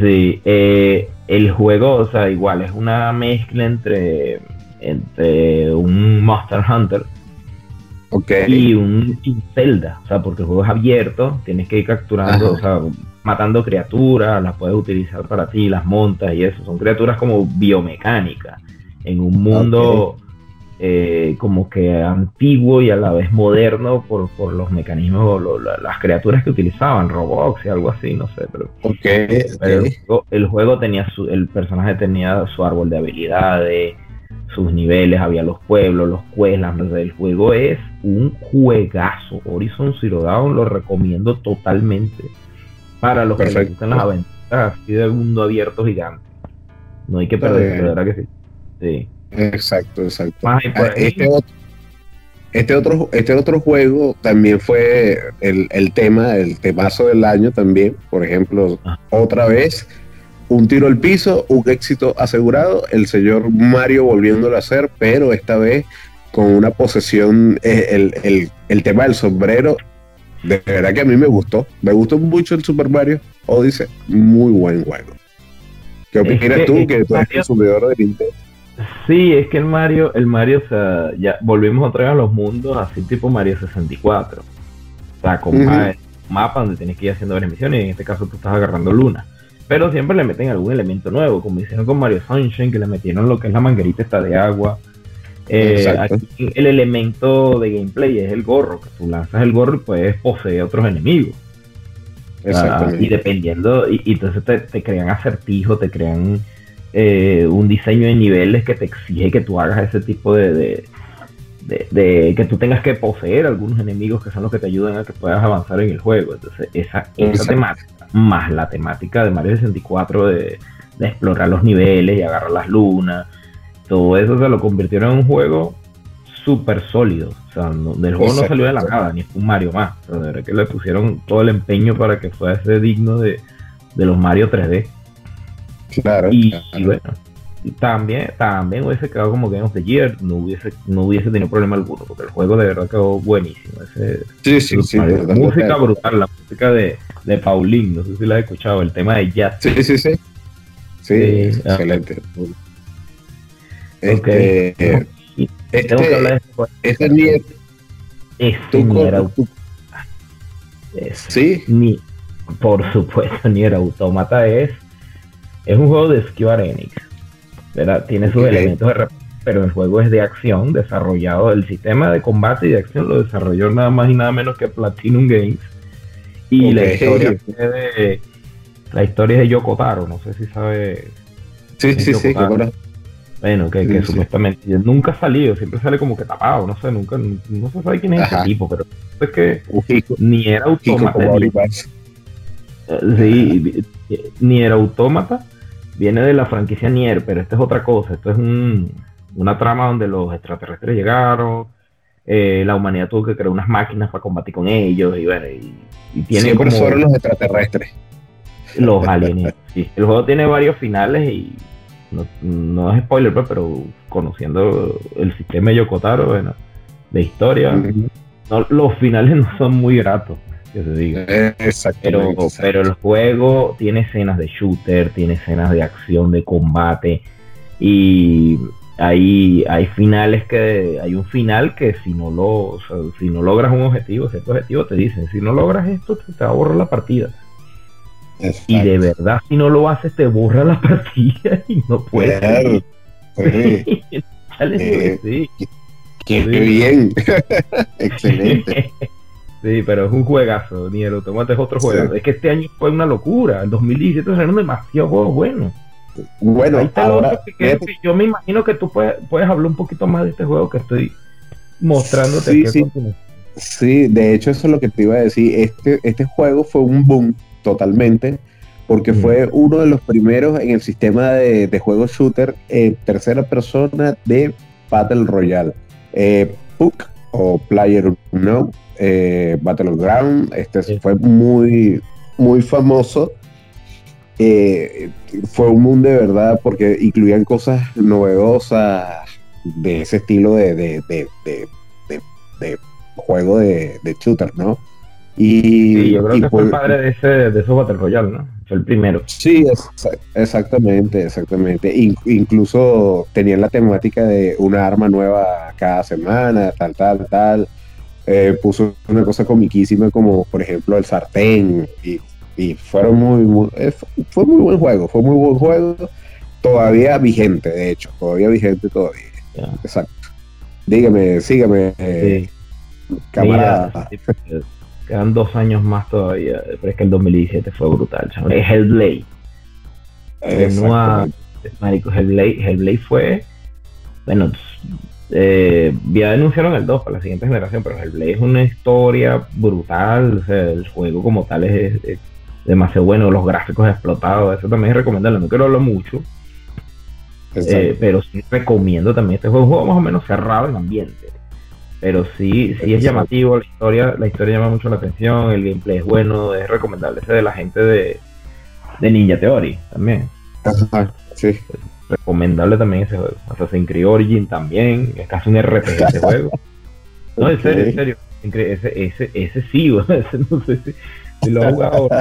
Speaker 2: Sí, eh, el juego, o sea, igual, es una mezcla entre, entre un Monster Hunter y un y Zelda, o sea, porque el juego es abierto, tienes que ir capturando, o sea, matando criaturas, las puedes utilizar para ti, las montas y eso, son criaturas como biomecánicas, en un mundo eh, como que antiguo y a la vez moderno por, por los mecanismos, lo- la- las criaturas que utilizaban, robots y algo así, no sé, pero
Speaker 1: Ok,
Speaker 2: pero
Speaker 1: ok.
Speaker 2: el, juego, el juego tenía su, el personaje tenía su árbol de habilidades, sus niveles, había los pueblos, los sé, el juego es un juegazo. Horizon Zero Dawn lo recomiendo totalmente para los que les gustan las aventuras así de mundo abierto gigante. No hay que
Speaker 1: bien.
Speaker 2: de verdad que sí. Sí.
Speaker 1: Exacto, exacto. Ah. Este otro, este otro, este otro juego también fue el, el tema, el temazo del año también. Por ejemplo,
Speaker 2: Ah.
Speaker 1: otra vez, un tiro al piso, un éxito asegurado. El señor Mario volviéndolo a hacer, pero esta vez con una posesión, eh, el, el- el tema del sombrero. De verdad que a mí me gustó. Me gustó mucho el Super Mario Odyssey. Muy buen juego. ¿Qué
Speaker 2: Es
Speaker 1: opinas
Speaker 2: que-
Speaker 1: tú,
Speaker 2: es
Speaker 1: que
Speaker 2: que
Speaker 1: tú eres
Speaker 2: Mario-
Speaker 1: consumidor de Nintendo?
Speaker 2: Sí, es que el Mario, el Mario, o sea, ya volvimos otra vez a los mundos así tipo Mario 64. O sea, con ma- mapa donde tienes que ir haciendo varias misiones y en este caso tú estás agarrando luna. Pero siempre le meten algún elemento nuevo, como hicieron con Mario Sunshine, que le metieron lo que es la manguerita esta de agua. Eh, aquí el elemento de gameplay es el gorro, que tú lanzas el gorro y puedes poseer otros enemigos.
Speaker 1: Exactamente.
Speaker 2: y dependiendo, y, y entonces te, te crean acertijos, te crean eh, un diseño de niveles que te exige que tú hagas ese tipo de, de, de- de- que tú tengas que poseer algunos enemigos que son los que te ayudan a que puedas avanzar en el juego. Entonces, esa, esa temática, más la temática de Mario 64 de, de explorar los niveles y agarrar las lunas, todo eso se lo convirtieron en un juego súper sólido. O sea, no- del juego no salió de la nada, ni fue un Mario más. De verdad que le pusieron todo el empeño para que fuese digno de, de los Mario 3D.
Speaker 1: Claro.
Speaker 2: Y,
Speaker 1: claro.
Speaker 2: y bueno, también, también hubiese quedado como Game of the Year, no hubiese, no hubiese tenido problema alguno, porque el juego de verdad quedó buenísimo. Ese,
Speaker 1: Sí, sí, sí. Total,
Speaker 2: música brutal, la música de, de Pauline, no sé si la has escuchado, el tema de jazz.
Speaker 1: Sí, sí, sí. Sí,
Speaker 2: ah.
Speaker 1: excelente. Este,
Speaker 2: Y tengo que hablar de este
Speaker 1: este
Speaker 2: Automata,
Speaker 1: tú-
Speaker 2: ese.
Speaker 1: sí,
Speaker 2: Ni, por supuesto, Nier Automata es, es un juego de Square Enix. ¿Verdad? Tiene sus elementos de rep- pero el juego es de acción, desarrollado, el sistema de combate y de acción lo desarrolló nada más y nada menos que Platinum Games. Y la historia es de la historia es de Yoko Taro, no sé si sabe,
Speaker 1: sí, sí, sí,
Speaker 2: Yoko Taro.
Speaker 1: claro.
Speaker 2: bueno, que,
Speaker 1: Sí,
Speaker 2: que
Speaker 1: sí.
Speaker 2: supuestamente nunca ha salido, siempre sale como que tapado, no sé, nunca, no se sabe quién es
Speaker 1: Ajá.
Speaker 2: ese tipo, pero es que ni era ni-. Eh, Sí, eh, Nier Automata viene de la franquicia Nier, pero esto es otra cosa. Esto es un- una trama donde los extraterrestres llegaron, eh, la humanidad tuvo que crear unas máquinas para combatir con ellos y bueno, y, y tiene
Speaker 1: Siempre
Speaker 2: como
Speaker 1: fueron los extraterrestres.
Speaker 2: los aliens. sí. El juego tiene varios finales y no, no es spoiler, pues, pero conociendo el sistema de Yokotaro, bueno, de historia, no- los finales no son muy gratos, que diga. Pero, pero el juego tiene escenas de shooter, tiene escenas de acción, de combate y hay, hay finales que hay un final que si no lo o sea, si no logras un objetivo, cierto objetivo te dicen, si no logras esto te, te va a borrar la partida. Y de verdad si no lo haces te borra la partida y no puedes.
Speaker 1: Claro.
Speaker 2: seguir.
Speaker 1: Sí,
Speaker 2: Chale,
Speaker 1: Eh,
Speaker 2: sí.
Speaker 1: qué bien. Excelente.
Speaker 2: Sí, pero es un juegazo, ni el Automata es otro
Speaker 1: Sí.
Speaker 2: juego. Es que este año fue una locura. El 2017 salieron demasiados juegos buenos.
Speaker 1: Bueno,
Speaker 2: Ahí está
Speaker 1: ahora,
Speaker 2: otro que- yo me imagino que tú puedes, puedes hablar un poquito más de este juego que estoy mostrándote
Speaker 1: Sí,
Speaker 2: aquí
Speaker 1: sí. Sí, de hecho eso es lo que te iba a decir. Este, este juego fue un boom totalmente porque
Speaker 2: Mm.
Speaker 1: fue uno de los primeros en el sistema de, de juego shooter en tercera persona de Battle Royale. Eh, PUC o Player No eh, Battleground, este
Speaker 2: Sí.
Speaker 1: fue muy, muy famoso. Eh, fue un mundo de verdad porque incluían cosas novedosas de ese estilo de, de, de- de- juego de, shooter, ¿no? Y,
Speaker 2: Sí, yo creo
Speaker 1: y
Speaker 2: que fue el padre de, ese, de esos Battle Royale, ¿no? Fue el primero.
Speaker 1: Sí, exa- exactamente, exactamente. In- incluso tenían la temática de una arma nueva cada semana, tal, tal, tal. Eh, puso una cosa comiquísima como, por ejemplo, el sartén. Y, y fueron muy, muy- eh, fue- muy buen juego, fue muy buen juego. Todavía vigente, de hecho, todavía vigente todavía. Exacto. Dígame, sígame, eh,
Speaker 2: Sí.
Speaker 1: camarada.
Speaker 2: Mira, quedan dos años más todavía, pero es que el 2017 fue brutal. Es Hellblade. Marico, Hellblade, Hellblade fue. Bueno, eh, ya denunciaron el 2 para la siguiente generación, pero Hellblade es una historia brutal. O sea, el juego como tal es, es demasiado bueno, los gráficos explotados. Eso también es recomendable. No quiero hablar mucho, eh, pero sí recomiendo también este juego. Un juego más o menos cerrado en ambiente. Pero sí, sí es llamativo, la historia, la historia llama mucho la atención, el gameplay es bueno, es recomendable. Ese de la gente de, de Ninja Theory también.
Speaker 1: Ajá, sí.
Speaker 2: Recomendable también ese juego. Assassin's Creed Origin también, es casi un RPG ese juego. No, en serio, en serio. Ese, ese, ese sí, ese no sé si, si lo ha jugado.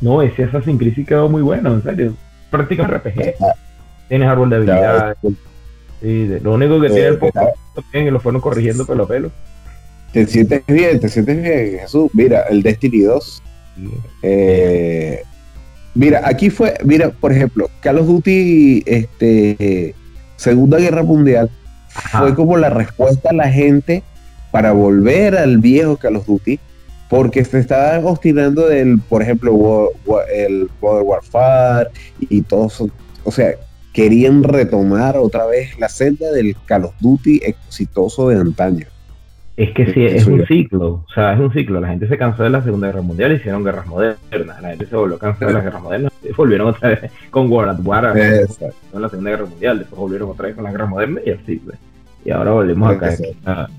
Speaker 2: No, ese Assassin's Creed sí quedó muy bueno, en serio. Práctica RPG. Tienes árbol de habilidades. Sí, lo único que tiene el
Speaker 1: eh,
Speaker 2: poco también que lo fueron corrigiendo pelo a pelo.
Speaker 1: Te sientes bien, te sientes bien, Jesús. Mira, el Destiny 2. eh, mira, aquí fue, mira, por ejemplo, Call of Duty, este, Segunda Guerra Mundial,
Speaker 2: Ajá.
Speaker 1: fue como la respuesta a la gente para volver al viejo Call of Duty, porque se estaban obstinando del, por ejemplo, el Modern Warfare y todo eso. O sea, querían retomar otra vez la senda del Call of Duty exitoso de antaño.
Speaker 2: Es que sí, es un ciclo, o sea, es un ciclo. La gente se cansó de la Segunda Guerra Mundial y hicieron guerras modernas. La gente se volvió a cansar de las guerras modernas y volvieron otra vez con World at War
Speaker 1: Exacto.
Speaker 2: en la Segunda Guerra Mundial. Después volvieron otra vez con la guerra moderna y así, pues. Y ahora volvemos a caer
Speaker 1: Exacto.
Speaker 2: en la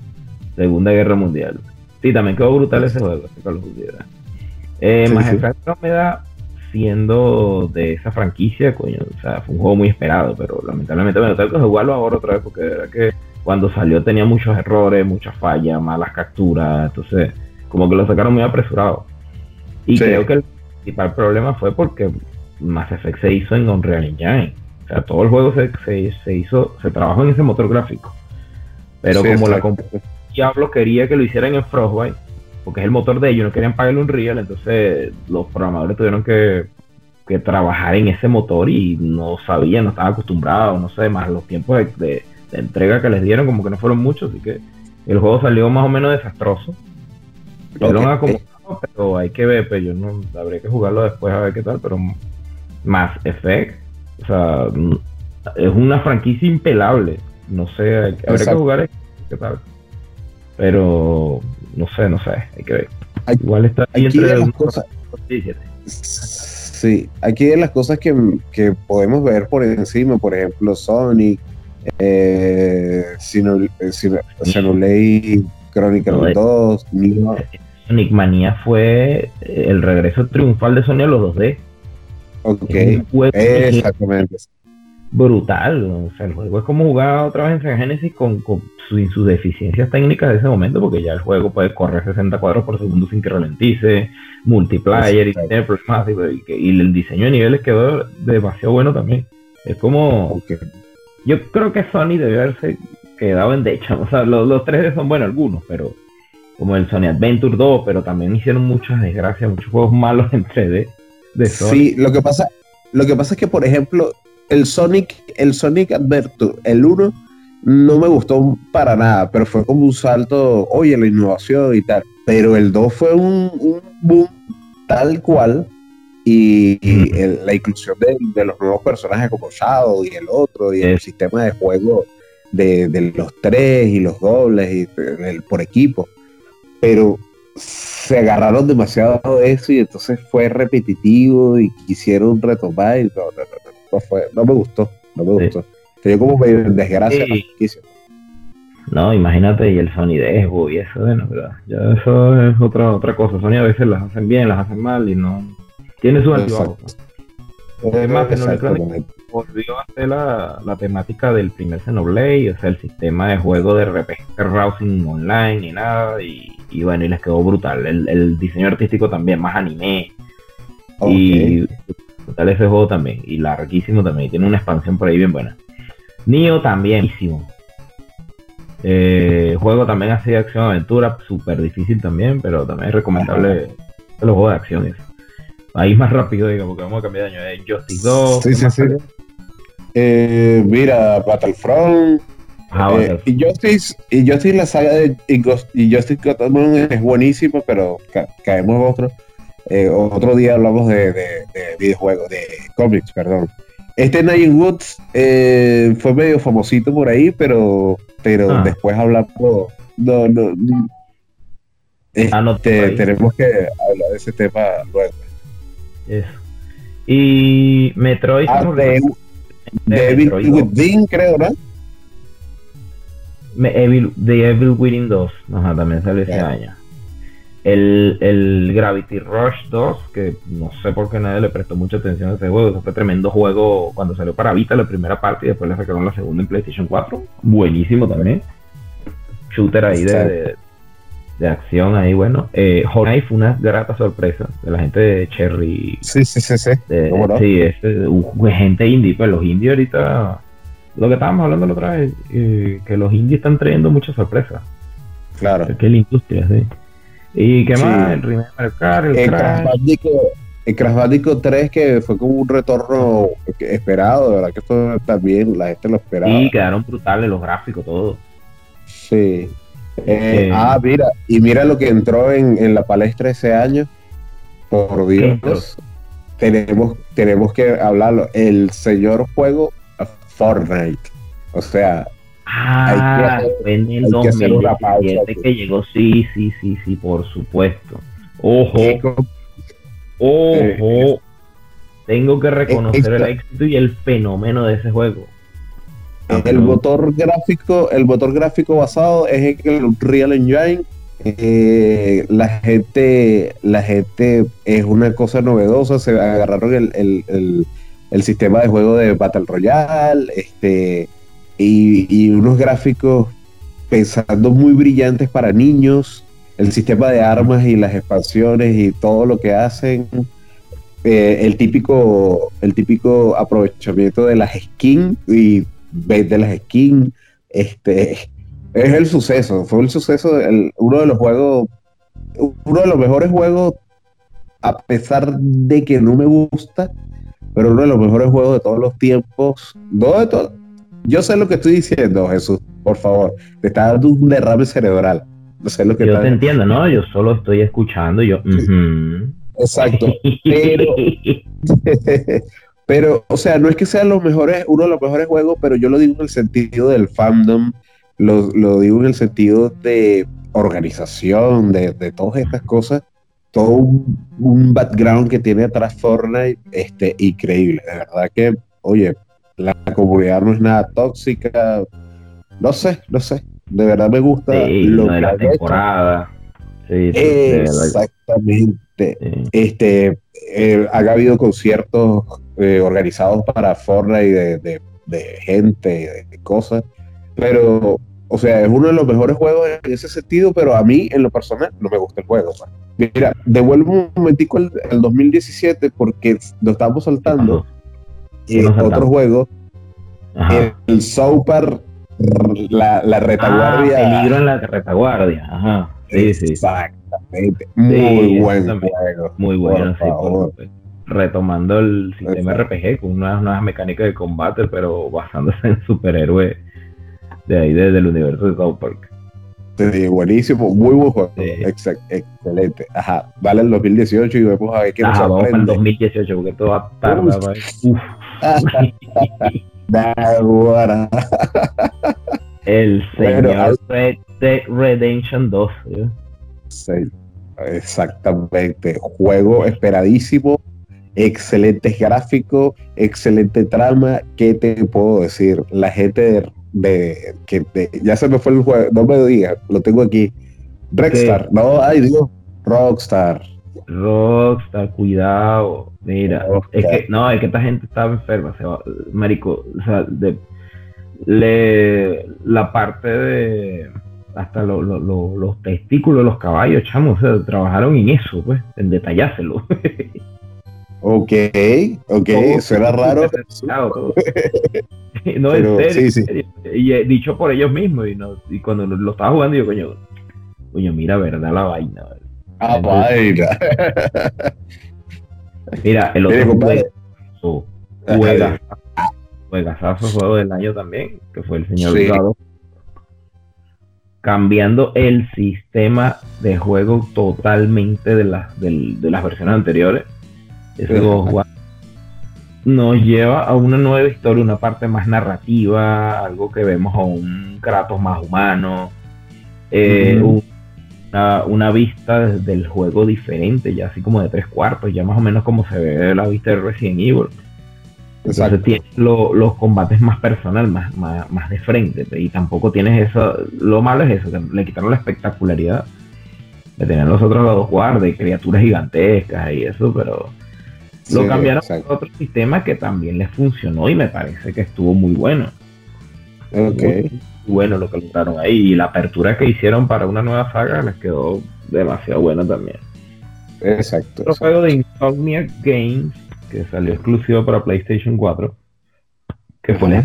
Speaker 2: Segunda Guerra Mundial. Sí, también quedó brutal ese juego, ¿verdad? Eh,
Speaker 1: Sí,
Speaker 2: Mass
Speaker 1: sí.
Speaker 2: Effect Andromeda, siendo de esa franquicia, coño, o sea, fue un juego muy esperado, pero lamentablemente me tengo que jugarlo ahora otra vez porque de verdad que cuando salió tenía muchos errores, muchas fallas, malas capturas, entonces como que lo sacaron muy apresurado. Y
Speaker 1: Sí.
Speaker 2: creo que el principal problema fue porque Mass Effect se hizo en Unreal Engine. O sea, todo el juego se, se, se hizo, se trabajó en ese motor gráfico. Pero
Speaker 1: Sí,
Speaker 2: como la
Speaker 1: exacto.
Speaker 2: comp- Diablo quería que lo hicieran en Frostbite, porque es el motor de ellos, no querían pagarle un Unreal, entonces los programadores tuvieron que, que trabajar en ese motor y no sabían, no estaban acostumbrados, no sé, más los tiempos de, de- de entrega que les dieron como que no fueron muchos, así que el juego salió más o menos desastroso. Lo han acomodado, pero hay que ver, pues yo no habría que jugarlo después a ver qué tal, pero más Effect, o sea, mm, es una franquicia impelable. No sé, hay- habría que jugar qué tal. Pero no sé, no sé, hay que ver. Igual está ahí entre
Speaker 1: de las cosas,
Speaker 2: 17.
Speaker 1: sí, aquí de las cosas que, que podemos ver por encima, por ejemplo, Sonic, eh, eh, Xenoblade Chronicle
Speaker 2: No, eh.
Speaker 1: 2, Nioh,
Speaker 2: Sonic Manía fue eh, el regreso triunfal de Sony a los 2D.
Speaker 1: ok, exactamente.
Speaker 2: brutal. O sea, el juego es como jugar otra vez en Genesis con, con su- sus deficiencias técnicas de ese momento, porque ya el juego puede correr 60 cuadros por segundo sin que ralentice, multiplayer y, y, y el diseño de niveles quedó demasiado bueno también. Es como. Yo creo que Sony debe haberse quedado en decha. O sea, los, los 3D son buenos algunos, pero como el Sony Adventure 2, pero también hicieron muchas desgracias, muchos juegos malos en 3D de Sony.
Speaker 1: Sí, lo que pasa, lo que pasa es que, por ejemplo, el Sonic, el Sonic Adventure, el 1, no me gustó para nada, pero fue como un salto, oye, la innovación y tal. Pero el 2 fue un, un boom tal cual. Y, y el- la inclusión de, de los nuevos personajes como Shadow y el otro, y el sistema de juego de, de los tres y los dobles y el- por equipo. pero se agarraron demasiado de eso y entonces fue repetitivo y quisieron retomar y no, no, no, no, no fue, no me gustó, no me
Speaker 2: Sí.
Speaker 1: gustó. Dio como medio desgracia.
Speaker 2: Sí.
Speaker 1: la franquicia.
Speaker 2: No, imagínate, y el Sony de Xbox y eso, bueno, ya eso es otra otra cosa. Sony a veces las hacen bien, las hacen mal y no. Tiene su altibajos.
Speaker 1: Exacto.
Speaker 2: Es más, que no le
Speaker 1: Exactamente.
Speaker 2: Volvió a hacer la, la temática del primer Xenoblade, o sea, el sistema de juego de RPG Rousing online y nada, y, y bueno, y les quedó brutal. El, el diseño artístico también, más anime, y brutal ese juego también, y larguísimo también, y tiene una expansión por ahí bien buena. Nio también. Eh, juego también así de acción aventura, súper difícil también, pero también es recomendable los juegos de acción. eso. Ahí más rápido, digo, porque vamos a cambiar de año. Eh, Justice 2.
Speaker 1: Sí,
Speaker 2: ¿qué
Speaker 1: sí, sí. Eh, mira, Battlefront.
Speaker 2: Ah,
Speaker 1: eh,
Speaker 2: Battlefront.
Speaker 1: y Justice, y Justice, la saga de y Ghost- y Justice Gotham es buenísima, pero ca- caemos otro. Eh, otro día hablamos de, de, de videojuegos, de cómics, perdón. Este Nine Woods eh, fue medio famosito por ahí, pero, pero
Speaker 2: Ah.
Speaker 1: después hablamos. No, no. no.
Speaker 2: Ah, no,
Speaker 1: Este, tenemos que hablar de ese tema luego.
Speaker 2: Eso. Y Metroid.
Speaker 1: Ah,
Speaker 2: ¿cómo
Speaker 1: de, Evil
Speaker 2: Metroid.
Speaker 1: Within, creo, ¿no?
Speaker 2: Me- Evil, The Evil Within 2. Ajá, también salió ese año. El, el Gravity Rush 2, que no sé por qué nadie le prestó mucha atención a ese juego. Eso fue tremendo juego cuando salió para Vita la primera parte y después le sacaron la segunda en PlayStation 4. Buenísimo también. Shooter ahí de, de, de acción ahí, bueno. Eh, Honai fue una grata sorpresa de la gente de Cherry
Speaker 1: Sí, sí, sí, sí.
Speaker 2: de-
Speaker 1: ¿Cómo no?
Speaker 2: Sí, es uh, gente indie, pues los indies ahorita, lo que estábamos hablando la otra vez, eh, que los indies están trayendo muchas sorpresas,
Speaker 1: Claro.
Speaker 2: que es la industria, sí. ¿Y qué
Speaker 1: Sí.
Speaker 2: más? El Mario Kart, el
Speaker 1: El
Speaker 2: Crash.
Speaker 1: El Crash Bandicoot 3 que fue como un retorno esperado, de verdad que esto también la gente lo esperaba.
Speaker 2: Sí, quedaron brutales los gráficos, todo.
Speaker 1: Sí. Eh, ah, mira, y mira lo que entró en, en la palestra ese año. Por Dios. Tenemos, tenemos que hablarlo. El señor juego Fortnite. O sea,
Speaker 2: Ah,
Speaker 1: Hay que-
Speaker 2: fue en el
Speaker 1: hay que hacer una
Speaker 2: 2017
Speaker 1: pausa,
Speaker 2: que llegó, sí, sí, sí, sí, por supuesto. Ojo, ojo. Tengo que reconocer el éxito y el fenómeno de ese juego.
Speaker 1: El motor gráfico, el motor gráfico basado es en el Unreal Engine. Eh, la gente, la gente es una cosa novedosa. Se agarraron el, el- el- el sistema de juego de Battle Royale, este, y, y unos gráficos pensando muy brillantes para niños. El sistema de armas y las expansiones y todo lo que hacen. Eh, el típico, el típico aprovechamiento de las skins y de las skins. Este es el suceso. Fue el suceso, el- uno de los juegos, uno de los mejores juegos, a pesar de que no me gusta, pero uno de los mejores juegos de todos los tiempos. No de todo. Yo sé lo que estoy diciendo, Jesús, por favor. Te está dando un derrame cerebral. No sé lo que
Speaker 2: Yo te entiendo, ¿no? Yo solo estoy escuchando yo. ujú.
Speaker 1: Exacto. Pero- pero, o sea, no es que sean los mejores, uno de los mejores juegos, pero yo lo digo en el sentido del fandom, lo, lo digo en el sentido de organización, de, de todas estas cosas, todo un, un background que tiene atrás Fortnite, este, increíble. De verdad que, oye, la comunidad no es nada tóxica, no sé, no sé. De verdad me gusta
Speaker 2: Sí,
Speaker 1: lo
Speaker 2: de
Speaker 1: que
Speaker 2: la temporada. Sí, sí.
Speaker 1: Exactamente este, eh, han habido conciertos eh, organizados para Fortnite de, de, de gente, de, cosas, pero, o sea, es uno de los mejores juegos en ese sentido, pero a mí, en lo personal, no me gusta el juego. pues. Mira, devuelvo un momentico al, al 2017 porque lo estamos saltando.
Speaker 2: Sí,
Speaker 1: eh, otro juego,
Speaker 2: Ajá.
Speaker 1: el, Super, la, la
Speaker 2: Ah,
Speaker 1: retaguardia.
Speaker 2: peligro en la retaguardia. Ajá. Sí, sí.
Speaker 1: Exactamente. Muy
Speaker 2: Sí,
Speaker 1: buen juego.
Speaker 2: Muy bueno,
Speaker 1: Por
Speaker 2: sí, por
Speaker 1: favor.
Speaker 2: supuesto. Retomando el sistema
Speaker 1: Exacto.
Speaker 2: RPG con unas nuevas mecánicas de combate, pero basándose en superhéroes de ahí, desde el universo de South Park.
Speaker 1: Sí, buenísimo, muy buen juego.
Speaker 2: Sí.
Speaker 1: Excelente. Ajá, vale el 2018 y vemos a ver qué nos
Speaker 2: Ajá, vamos el
Speaker 1: sorprende.
Speaker 2: 2018 porque todo va tarde.
Speaker 1: Uf.
Speaker 2: El señor Red Dead Redemption 2. ¿sí?
Speaker 1: Sí, exactamente. Juego esperadísimo, excelentes gráficos, excelente trama. ¿Qué te puedo decir? La gente de, que ya se me fue el juego, no me digas, lo tengo aquí. Rockstar, no, ay Dios, Rockstar.
Speaker 2: Rockstar, cuidado. Mira, es que no, es que esta gente estaba enferma, se va, marico, o sea, de, le, la parte de hasta los testículos de los caballos, chamo, o sea, trabajaron en eso, pues, en detallárselo.
Speaker 1: ok, ok, eso era raro.
Speaker 2: no, en serio, Y eh, dicho por ellos mismos, y, no, y cuando lo, estaba jugando, yo, coño, coño, mira, verdad la vaina.
Speaker 1: Ah, vaina.
Speaker 2: Mira, el otro juego, juega, juegazazo juego del año también, que fue el señor sí. cambiando el sistema de juego totalmente de las, de, las versiones anteriores. Ese nos lleva a una nueva historia, una parte más narrativa, algo que vemos a un Kratos más humano, eh, una, vista del juego diferente, ya así como de tres cuartos, ya más o menos como se ve la vista de Resident Evil. Entonces tienes los combates más personal, más, más, de frente, y tampoco tienes eso, lo malo es eso, que le quitaron la espectacularidad de tener los otros lados guarda y criaturas gigantescas y eso, pero lo cambiaron a otro sistema que también les funcionó y me parece que estuvo muy bueno.
Speaker 1: Okay
Speaker 2: bueno lo que lograron ahí. Y la apertura que hicieron para una nueva saga les quedó demasiado buena también.
Speaker 1: Exacto.
Speaker 2: Otro juego de Insomnia Games que salió exclusivo para PlayStation 4, que fue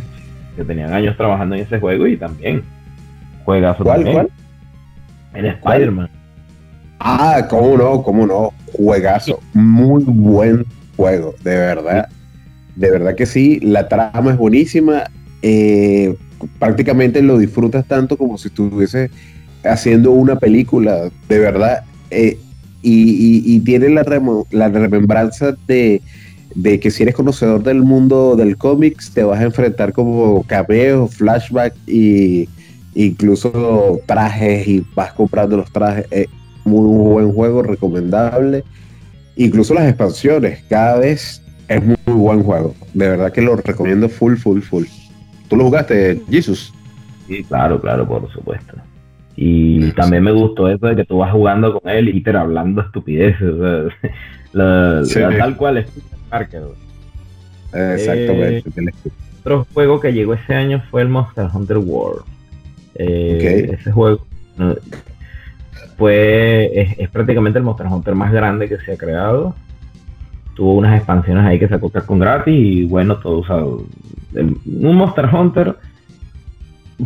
Speaker 2: que tenían años trabajando en ese juego y también juegazo
Speaker 1: ¿Cuál, cuál?
Speaker 2: El Spider-Man.
Speaker 1: Ah, cómo no, cómo no. Juegazo. Muy buen juego, de verdad. De verdad que sí. La trama es buenísima. Eh, prácticamente lo disfrutas tanto como si estuviese haciendo una película, de verdad. Eh, y, tiene la, remembranza de, que si eres conocedor del mundo del cómics, te vas a enfrentar como cameos, flashback y incluso trajes y vas comprando los trajes. Eh, muy buen juego, recomendable. Incluso las expansiones, cada vez es muy buen juego. De verdad que lo recomiendo full, full, full. ¿Tú lo jugaste, Jesus?
Speaker 2: Sí, claro, claro, por supuesto. Y también me gustó eso de que tú vas jugando con él y te hablando estupideces. tal cual es Parker.
Speaker 1: Exactamente.
Speaker 2: Eh, otro juego que llegó ese año fue el Monster Hunter World. Eh, ese juego fue es, prácticamente el Monster Hunter más grande que se ha creado. Tuvo unas expansiones ahí que sacó con gratis y bueno, todo usado un Monster Hunter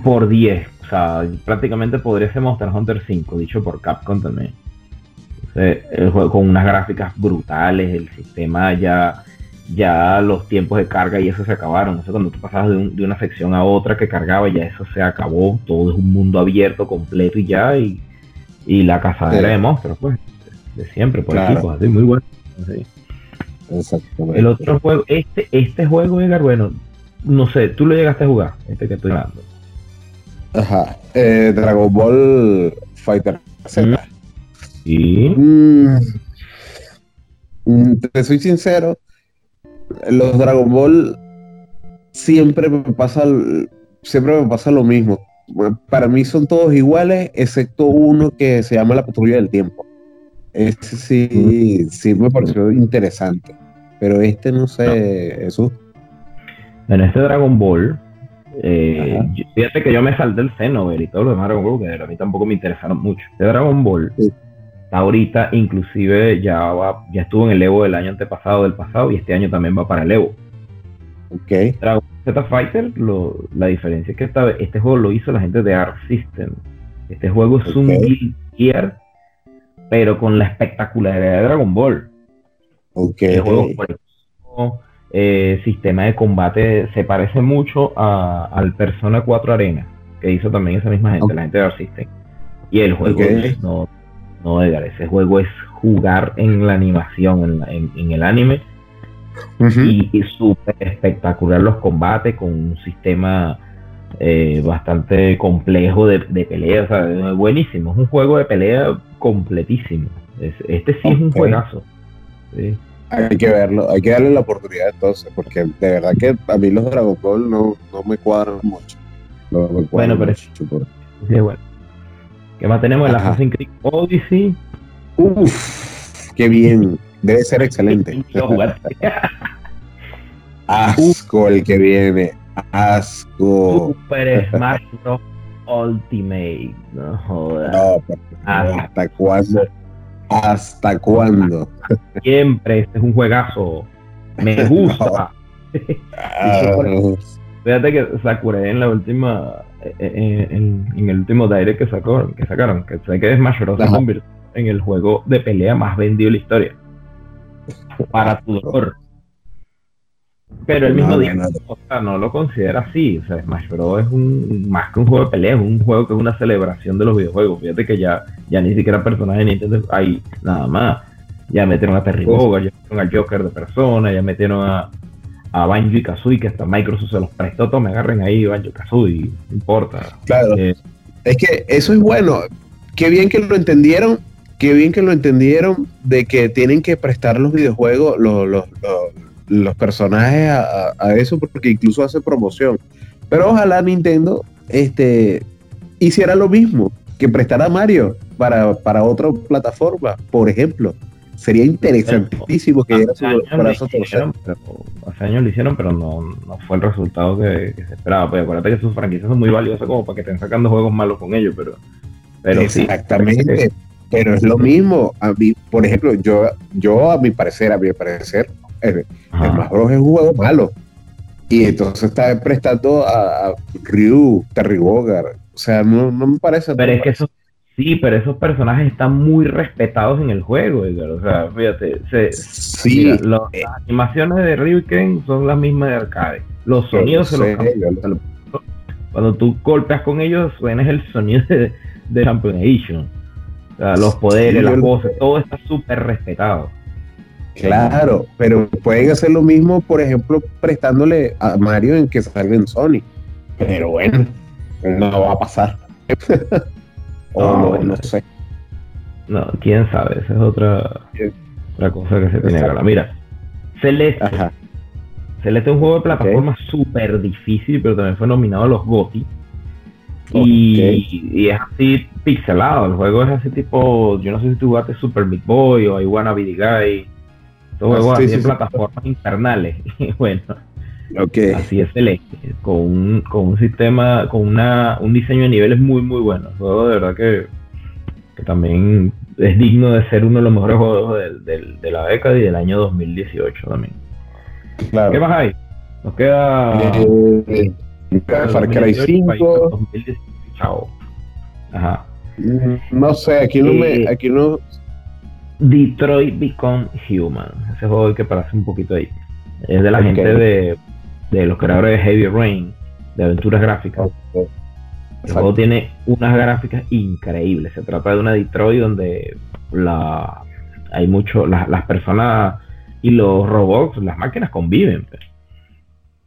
Speaker 2: por 10. O sea, prácticamente podría ser Monster Hunter 5, dicho por Capcom también. el juego con unas gráficas brutales, el sistema ya, ya los tiempos de carga y eso se acabaron. O sea, cuando tú pasabas de, una sección a otra que cargaba, ya eso se acabó. Todo es un mundo abierto, completo y ya. Y, la cazadera de monstruos, pues, de siempre, por equipos, así, muy bueno. El otro juego, este, este juego, Edgar, bueno, no sé, tú lo llegaste a jugar, este que estoy hablando.
Speaker 1: Ajá. Eh, Dragon Ball Fighter
Speaker 2: Z.
Speaker 1: Y. Mm, mm, te soy sincero, los Dragon Ball siempre me pasa siempre me pasa lo mismo. Para mí son todos iguales, excepto uno que se llama la patrulla del tiempo. Este sí, sí me pareció interesante. Pero este no sé, Jesús.
Speaker 2: En este Dragon Ball, eh, fíjate que yo me salté el Xenover y todo lo demás Dragon Ball, que a mí tampoco me interesaron mucho. Este Dragon Ball, ahorita inclusive ya va, ya estuvo en el Evo del año antepasado, del pasado, y este año también va para el Evo.
Speaker 1: Ok.
Speaker 2: Dragon Z Fighter, la diferencia es que esta, este juego lo hizo la gente de Arc System. Este juego es un Guild Gear, pero con la espectacularidad de Dragon Ball.
Speaker 1: Ok.
Speaker 2: El juego, eh, sistema de combate se parece mucho al Persona 4 Arena, que hizo también esa misma gente, la gente de System. Y el juego es, no, no, ese juego es jugar en la animación, en, el anime. Y, súper espectacular los combates con un sistema eh, bastante complejo de, pelea, o sea, buenísimo. Es un juego de pelea completísimo. Es- este sí es un juegazo. Sí.
Speaker 1: Hay que verlo, hay que darle la oportunidad entonces, porque de verdad que a mí los Dragon Ball no, no me cuadran mucho. No me cuadran
Speaker 2: Bueno, pero-
Speaker 1: mucho, por-
Speaker 2: Sí, bueno. ¿Qué más tenemos? El
Speaker 1: Ajá.
Speaker 2: Assassin's Creed Odyssey.
Speaker 1: Uf, qué bien, debe ser excelente. Asco el que viene, asco.
Speaker 2: Super Smash Bros. Ultimate. No jodas.
Speaker 1: No,
Speaker 2: Ah.
Speaker 1: ¿hasta cuándo? ¿Hasta cuándo?
Speaker 2: Siempre este es un juegazo. Me gusta.
Speaker 1: Ah,
Speaker 2: Fíjate que Sakurai en la última, eh, eh, en, en el último direct que sacaron, que sacaron, que sé que Smash Bros. se convirtió en el juego de pelea más vendido de la historia. Para tu dolor. Pero el mismo
Speaker 1: No,
Speaker 2: día,
Speaker 1: no, no.
Speaker 2: o sea, no lo considera así. O sea, Smash Bros. es un más que un juego de pelea, es un juego que es una celebración de los videojuegos. Fíjate que ya, ya ni siquiera personajes de Nintendo hay nada más. Ya metieron a Terry Bogard, ya metieron al Joker de persona, ya metieron a, a Banjo y Kazooie, que hasta Microsoft se los prestó, todo me agarren ahí Banjo y Kazooie, no importa.
Speaker 1: Claro,
Speaker 2: Eh,
Speaker 1: es que eso es bueno. Qué bien que lo entendieron, qué bien que lo entendieron de que tienen que prestar los videojuegos, los, los, los- los personajes a, a- eso, porque incluso hace promoción. Pero ojalá Nintendo este, hiciera lo mismo, que prestara a Mario para, para otra plataforma, por ejemplo. Sería interesantísimo que diera
Speaker 2: hace
Speaker 1: su
Speaker 2: años, lo
Speaker 1: brazo a torcer.
Speaker 2: hicieron, pero, hace años lo hicieron, pero no, no fue el resultado que, que se esperaba. Pues acuérdate que sus franquicias son muy valiosas como para que estén sacando juegos malos con ellos, pero, pero sí,
Speaker 1: Exactamente. Pero es lo mismo. A mí, por ejemplo, yo, yo a mi parecer, a mi parecer, el, el Smash Bros es un juego malo. Y entonces está prestando a, a Ryu, Terry Bogard. O sea, no, no me parece.
Speaker 2: Pero es que esos, sí, pero esos personajes están muy respetados en el juego, Edgar. O sea, fíjate, se,
Speaker 1: Sí,
Speaker 2: mira,
Speaker 1: eh.
Speaker 2: las animaciones de Ryu y Ken son las mismas de arcade. Los sonidos se
Speaker 1: lo
Speaker 2: los
Speaker 1: lo-
Speaker 2: Cuando tú golpeas con ellos, suena el sonido de, de Championation. O sea, los poderes,
Speaker 1: Sí,
Speaker 2: las voces, todo está súper respetado.
Speaker 1: Claro, pero pueden hacer lo mismo, por ejemplo, prestándole a Mario en que salga en Sony. Pero bueno, no va a pasar. o
Speaker 2: No,
Speaker 1: no,
Speaker 2: bueno.
Speaker 1: no sé.
Speaker 2: No, quién sabe, esa es otra, otra cosa que se tiene que hablar. Mira, Celeste.
Speaker 1: Ajá.
Speaker 2: Celeste es un juego de plataforma súper difícil, pero también fue nominado a los GOTY. Y, y es así pixelado. El juego es así tipo, yo no sé si tú jugaste Super Meat Boy o I Wanna Be the Guy. Estos
Speaker 1: Ah,
Speaker 2: juegos
Speaker 1: sí,
Speaker 2: así
Speaker 1: sí,
Speaker 2: en
Speaker 1: sí.
Speaker 2: plataformas infernales. Y bueno, así es Celeste, con un, con un sistema, con una, un diseño de niveles muy muy bueno. El juego de verdad que, que también es digno de ser uno de los mejores juegos del- del- de la década y del año 2018 también.
Speaker 1: Claro.
Speaker 2: ¿Qué más hay? Nos queda
Speaker 1: Eh, Far Cry 5.
Speaker 2: 2018, Chao. Ajá.
Speaker 1: Mm, No sé, aquí no me,
Speaker 2: Eh,
Speaker 1: aquí no.
Speaker 2: Detroit Become Human. Ese juego que pararse un poquito ahí. Es de la gente de, de los creadores de Heavy Rain, de aventuras gráficas. El
Speaker 1: Exacto.
Speaker 2: juego tiene unas gráficas increíbles. Se trata de una Detroit donde la hay mucho, la- las personas y los robots, las máquinas conviven. pues.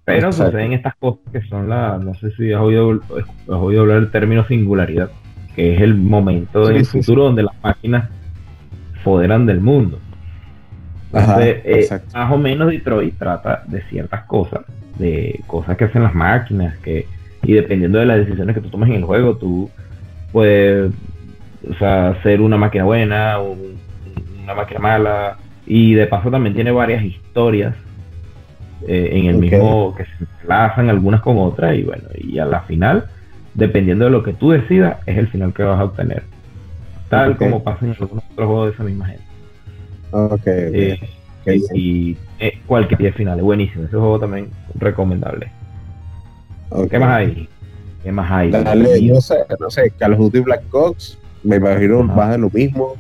Speaker 2: Pero
Speaker 1: Exacto.
Speaker 2: suceden estas cosas que son la, no sé si has oído, has oído hablar del término singularidad, que es el momento
Speaker 1: Sí,
Speaker 2: en el
Speaker 1: sí,
Speaker 2: futuro donde las máquinas foderan del mundo.
Speaker 1: Ajá,
Speaker 2: eh, más o menos Detroit trata de ciertas cosas, de cosas que hacen las máquinas, que y dependiendo de las decisiones que tú tomes en el juego, tú puedes o sea, ser una máquina buena, un- una máquina mala, y de paso también tiene varias historias eh, en el mismo que se enlazan algunas con otras, y bueno, y a la final, dependiendo de lo que tú decidas, es el final que vas a obtener. Tal como pasa en algunos otros juegos de esa misma gente.
Speaker 1: Ok.
Speaker 2: Eh,
Speaker 1: Ok, bien.
Speaker 2: y eh, cualquier día final, es buenísimo. Ese juego también recomendable. ¿Qué más hay? ¿Qué más hay?
Speaker 1: Dale, no sé, no sé, Call of Duty Black Ops, me imagino
Speaker 2: Ajá.
Speaker 1: más de lo mismo.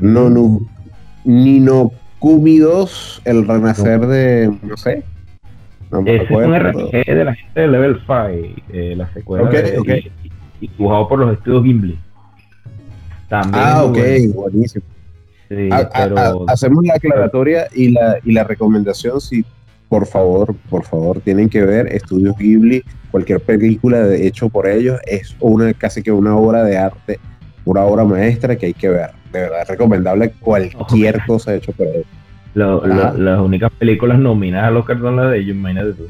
Speaker 1: No, no, Nino Kumi 2, el renacer de, no sé. No me
Speaker 2: es un. RPG de la gente de Level 5, eh, la secuela
Speaker 1: Ok,
Speaker 2: de-
Speaker 1: ok.
Speaker 2: y, y dibujado por los estudios Gimli. También
Speaker 1: Ah, ok,
Speaker 2: bueno.
Speaker 1: buenísimo.
Speaker 2: Sí,
Speaker 1: Ha- ha-
Speaker 2: pero
Speaker 1: ha- hacemos la aclaratoria y la, y la recomendación, si por favor, por favor, tienen que ver Estudios Ghibli, cualquier película de- hecho por ellos, es una casi que una obra de arte una obra maestra que hay que ver. De verdad, es recomendable cualquier cosa hecho por él.
Speaker 2: Lo- lo-
Speaker 1: Ajá.
Speaker 2: las únicas películas nominadas al Oscar son las de ellos, imagínate tú.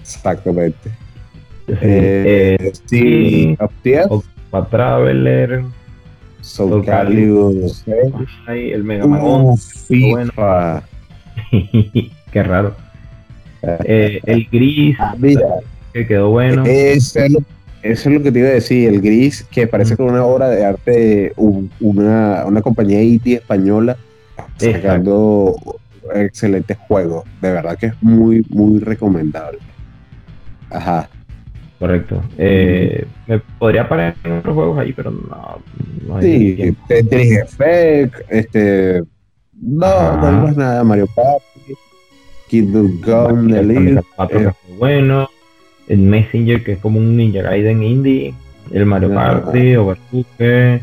Speaker 1: Exactamente.
Speaker 2: Sí,
Speaker 1: Eh,
Speaker 2: eh,
Speaker 1: sí,
Speaker 2: Octopath Traveler,
Speaker 1: Soul
Speaker 2: Soul
Speaker 1: Calibur,
Speaker 2: ay, el Mega Man 11,
Speaker 1: uh,
Speaker 2: bueno. Qué raro. Eh, el Gris,
Speaker 1: Mira,
Speaker 2: que quedó bueno.
Speaker 1: Eso es, lo, eso es lo que te iba a decir, el gris, que parece que una obra de arte, un- una, una compañía indie española sacando excelentes juegos. De verdad que es muy, muy recomendable. Ajá.
Speaker 2: Correcto. Eh, me podría parar en otros juegos ahí, pero no. no hay
Speaker 1: Sí. Tetris Effect, este. No,
Speaker 2: Ajá.
Speaker 1: no hay más nada. Mario Party, Kingdom Come, The
Speaker 2: El
Speaker 1: League,
Speaker 2: Sonic 4 que
Speaker 1: eh,
Speaker 2: bueno. El Messenger, que es como un Ninja Gaiden indie. El Mario. Party, Overcooked.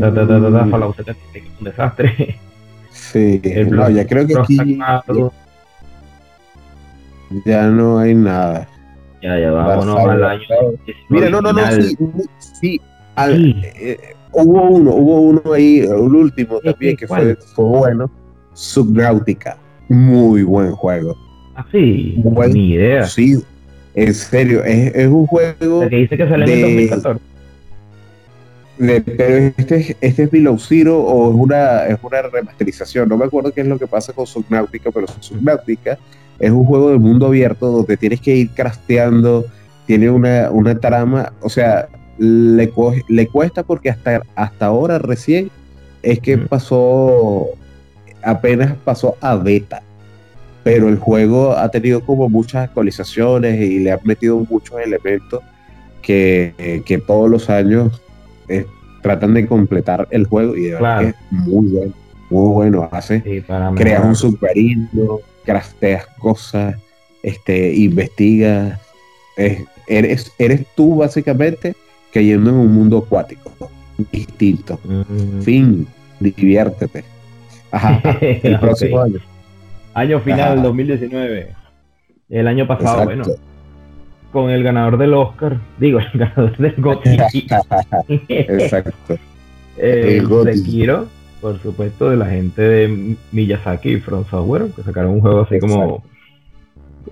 Speaker 2: Ta, ta, ta, ta. Fallout 76, que es un desastre.
Speaker 1: Sí,
Speaker 2: El
Speaker 1: no, ya creo que aquí
Speaker 2: 4.
Speaker 1: ya no hay nada.
Speaker 2: Ya, ya vámonos al año.
Speaker 1: Mira, no, no, no, sí, sí. eh, hubo uno, hubo uno ahí, el último también, que fue, fue bueno. Subnautica. Muy buen juego.
Speaker 2: Ah, sí.
Speaker 1: Buen-
Speaker 2: Ni idea.
Speaker 1: Sí, en serio, es, es un juego.
Speaker 2: El que dice que sale en el
Speaker 1: de-
Speaker 2: 2014.
Speaker 1: de- pero este, es- este es Below Zero o es una, es una remasterización. No me acuerdo qué es lo que pasa con Subnautica, pero Subnautica es un juego de mundo abierto donde tienes que ir crafteando, tiene una, una trama, o sea, le, le cuesta porque hasta, hasta ahora recién es que pasó, apenas pasó a beta. Pero el juego ha tenido como muchas actualizaciones y le han metido muchos elementos que, que todos los años eh, tratan de completar el juego y de verdad
Speaker 2: Claro.
Speaker 1: que es muy bueno, muy bueno. Hace,
Speaker 2: Sí,
Speaker 1: creas un submarino, crafteas cosas, este, investigas. es- eres, eres tú básicamente cayendo en un mundo acuático, distinto.
Speaker 2: Mm.
Speaker 1: Fin, diviértete. Ajá, el próximo año.
Speaker 2: Año final
Speaker 1: Ajá.
Speaker 2: 2019. El año pasado,
Speaker 1: Exacto.
Speaker 2: bueno, con el ganador del Oscar, digo, el ganador del GOTY,
Speaker 1: Exacto. El.
Speaker 2: Sekiro, por supuesto, de la gente de Miyazaki y From Software, que sacaron un juego así como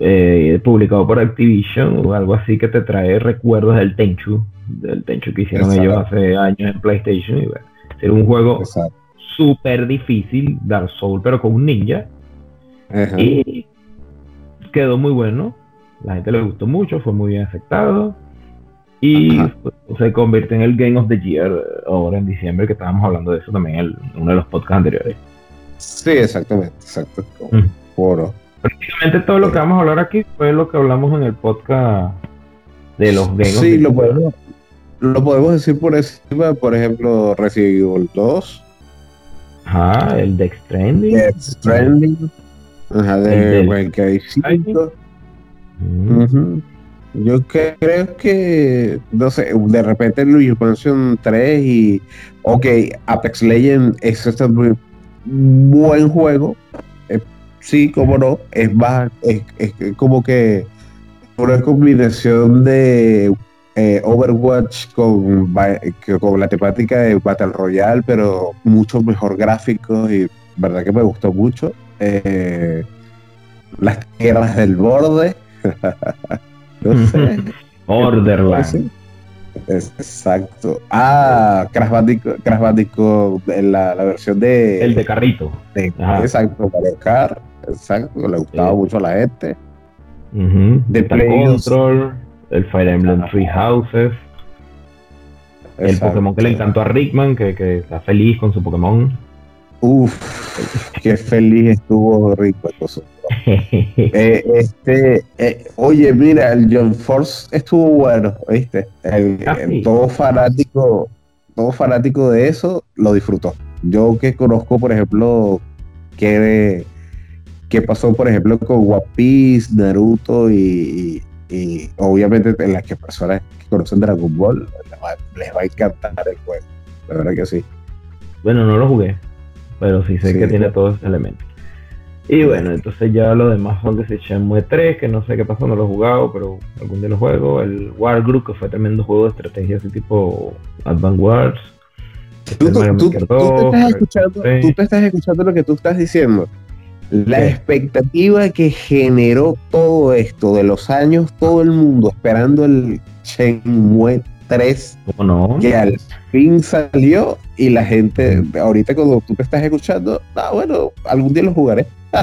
Speaker 2: eh, publicado por Activision o algo así que te trae recuerdos del Tenchu, del Tenchu que hicieron
Speaker 1: Exacto.
Speaker 2: ellos hace años en PlayStation. Y bueno, era un juego súper difícil, Dark Soul, pero con un ninja.
Speaker 1: Ajá.
Speaker 2: Y quedó muy bueno. La gente le gustó mucho, fue muy bien aceptado. Y
Speaker 1: Ajá.
Speaker 2: pues, se convirtió en el Game of the Year ahora en diciembre, que estábamos hablando de eso también en uno de los podcasts anteriores.
Speaker 1: Sí, exactamente, exacto.
Speaker 2: Mm. Prácticamente todo lo que vamos a hablar aquí fue lo que hablamos en el podcast de los Game of
Speaker 1: Sí,
Speaker 2: the
Speaker 1: lo
Speaker 2: Year.
Speaker 1: podemos, lo podemos decir por encima, por ejemplo, Resident Evil 2,
Speaker 2: Ajá, el Dex Stranding,
Speaker 1: ajá, de
Speaker 2: del-
Speaker 1: Mankind 5.
Speaker 2: Mm.
Speaker 1: Yo creo que, no sé, de repente Luigi Mansion 3 y, ok, Apex Legends es este muy buen juego, eh, sí, como no, es más, es, es como que una combinación de eh, Overwatch con, con la temática de Battle Royale, pero mucho mejor gráficos y verdad que me gustó mucho. Eh, las tierras del borde. no sé.
Speaker 2: Borderlands.
Speaker 1: Exacto. Ah, Crash Bandicoot, Crash Bandicoot en la, la versión de,
Speaker 2: El de carrito.
Speaker 1: de- exacto, Mario Kart, exacto, le gustaba
Speaker 2: Sí.
Speaker 1: mucho a la gente. De Play.
Speaker 2: Control, el Fire Emblem Three Houses. El. Pokémon que le encantó a Rickman, que, que está feliz con su Pokémon.
Speaker 1: Uf, qué feliz estuvo Rico. Eh, este, eh, oye, mira, el John Force estuvo bueno, ¿viste? El,
Speaker 2: Ah,
Speaker 1: el- todo fanático, todo fanático de eso lo disfrutó. Yo que conozco, por ejemplo, que, que pasó, por ejemplo, con One Piece, Naruto y, y- y obviamente en las que personas que conocen Dragon Ball les va, les va a encantar el juego. La verdad que sí.
Speaker 2: bueno, no lo jugué, pero sí sé
Speaker 1: Sí,
Speaker 2: que tiene todos esos elementos. Y bueno, entonces ya lo demás son que se Shenmue 3, que no sé qué pasó, no lo he jugado, pero algún día lo juego. El War Group, que fue tremendo juego de estrategia así tipo Advance Wars.
Speaker 1: Tú,
Speaker 2: El
Speaker 1: tú- te
Speaker 2: 2,
Speaker 1: estás escuchando,
Speaker 2: sí.
Speaker 1: tú te estás escuchando lo que tú estás diciendo. La expectativa que generó todo esto de los años, todo el mundo esperando el Shenmue 3,
Speaker 2: ¿Cómo no?
Speaker 1: que al fin salió y la gente, ahorita cuando tú te estás escuchando, ah, bueno, algún día lo jugaré.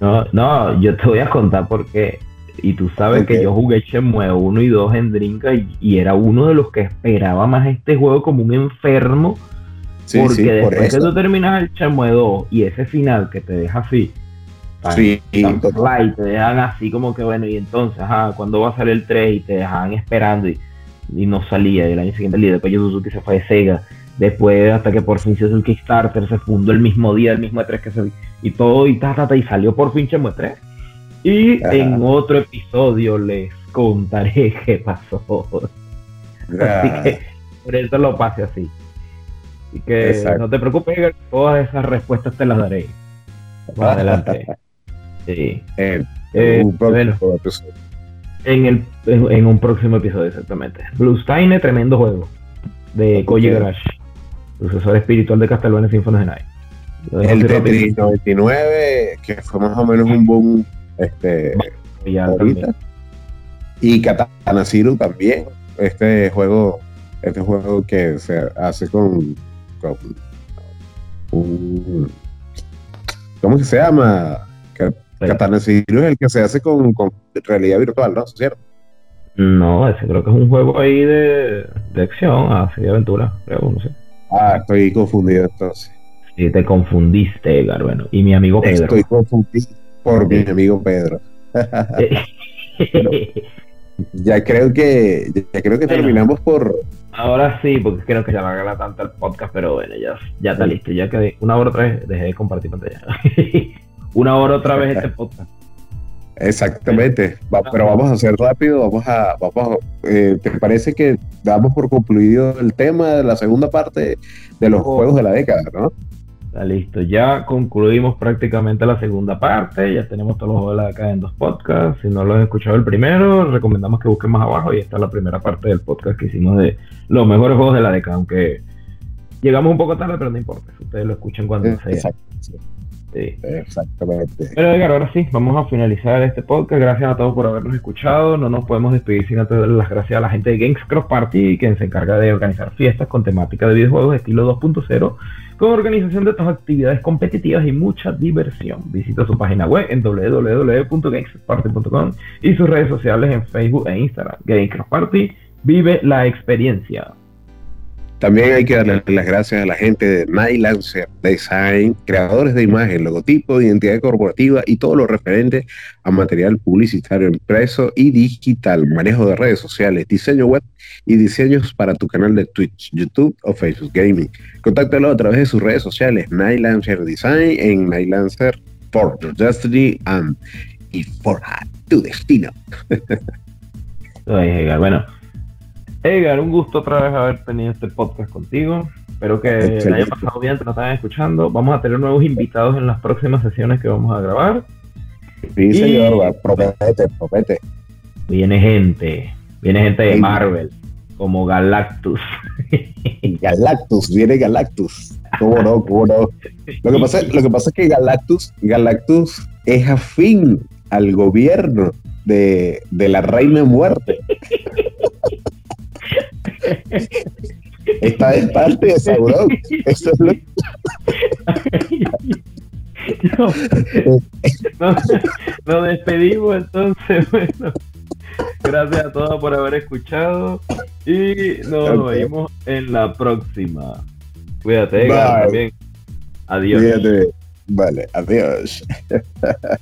Speaker 2: No, no, yo te voy a contar por qué. Y tú sabes que yo jugué Shenmue 1 y 2 en Drinka y, y era uno de los que esperaba más este juego como un enfermo.
Speaker 1: Sí,
Speaker 2: porque
Speaker 1: sí, por
Speaker 2: después que tú terminas el Shenmue 2 y ese final que te deja así, tan-
Speaker 1: Sí,
Speaker 2: tan light, te dejan así como que bueno, y entonces, ajá, ¿cuándo va a salir el 3? Y te dejaban esperando y, y no salía. Y el año siguiente salía. Después Suzuki se fue de Sega. Después, hasta que por fin se hizo el Kickstarter, se fundó el mismo día, el mismo E3 que se y todo, y ta, ta, ta, y salió por fin Shenmue 3. Y
Speaker 1: Ajá.
Speaker 2: en otro episodio les contaré qué pasó. Así
Speaker 1: Ah,
Speaker 2: que por eso lo pase así. Así que
Speaker 1: Exacto.
Speaker 2: no te preocupes, todas esas respuestas te las daré. Más adelante. Sí. Eh,
Speaker 1: un próximo
Speaker 2: bueno,
Speaker 1: episodio.
Speaker 2: En, el, en, en un próximo episodio, exactamente. Blue Stein, tremendo juego. De Koji. Garage. Sucesor espiritual de Castlevania Symphony of Night.
Speaker 1: El Tetris 99, que fue más o menos un boom este,
Speaker 2: y ya
Speaker 1: ahorita. Y Katana Zero también. Este juego, este juego que se hace con, con un ¿cómo que se llama? Ka-
Speaker 2: Sí.
Speaker 1: Katana Zero es el que se hace con, con realidad virtual, ¿no? ¿Cierto?
Speaker 2: No, ese creo que es un juego ahí de, de acción, así de aventura, creo, no sé.
Speaker 1: Ah, estoy confundido entonces.
Speaker 2: Si te confundiste, Edgar, bueno. Y mi amigo Pedro.
Speaker 1: Estoy confundido por mi amigo Pedro. Ya creo que ya creo que
Speaker 2: Bueno.
Speaker 1: terminamos por
Speaker 2: Ahora sí, porque creo que ya la gala tanto el podcast, pero bueno, ya, ya está
Speaker 1: Sí.
Speaker 2: listo. Ya que una hora otra vez dejé de compartir pantalla. una hora otra vez este podcast.
Speaker 1: Exactamente, Va- pero vamos a hacer rápido, vamos a, vamos a- eh, ¿te parece que damos por concluido el tema de la segunda parte de los juegos de la década, ¿no?
Speaker 2: Está listo. Ya concluimos prácticamente la segunda parte. Ya tenemos todos los juegos de la década en dos podcasts. Si no lo han escuchado el primero, recomendamos que busquen más abajo. Y está la primera parte del podcast que hicimos de los mejores juegos de la década. Aunque llegamos un poco tarde, pero no importa. Ustedes lo escuchan cuando sea.
Speaker 1: Exacto, sí,
Speaker 2: Sí.
Speaker 1: exactamente.
Speaker 2: Pero Edgar, ahora sí, vamos a finalizar este podcast. Gracias a todos por habernos escuchado. No nos podemos despedir sin antes darle las gracias a la gente de Games Cross Party, quien se encarga de organizar fiestas con temática de videojuegos estilo 2.0, con organización de todas actividades competitivas y mucha diversión. Visita su página web en www.gamesparty.com y sus redes sociales en Facebook e Instagram. Games Cross Party, vive la experiencia.
Speaker 1: También hay que darle las gracias a la gente de Night Lancer Design, creadores de imagen, logotipo, identidad corporativa y todo lo referente a material publicitario impreso y digital, manejo de redes sociales, diseño web y diseños para tu canal de Twitch, YouTube o Facebook Gaming. Contáctalo a través de sus redes sociales, Night Lancer Design en Night Lancer for your destiny and y for tu destino.
Speaker 2: Bueno. Edgar, un gusto otra vez haber tenido este podcast contigo. Espero que le
Speaker 1: Excelente.
Speaker 2: haya pasado bien, que nos están escuchando. Vamos a tener nuevos invitados en las próximas sesiones que vamos a grabar.
Speaker 1: Sí,
Speaker 2: Y-
Speaker 1: señor, promete, promete.
Speaker 2: Viene gente, viene gente de. Marvel, como Galactus.
Speaker 1: Galactus, viene Galactus. ¿Cómo no? ¿Cómo no? Lo que pasa, lo que pasa es que Galactus, Galactus es afín al gobierno de, de la Reina Muerte. Está de parte de Sauron. Eso es lo
Speaker 2: No, no, nos despedimos entonces, bueno. Gracias a todos por haber escuchado y nos vemos en la próxima. Cuídate, también. Adiós.
Speaker 1: Vale, adiós.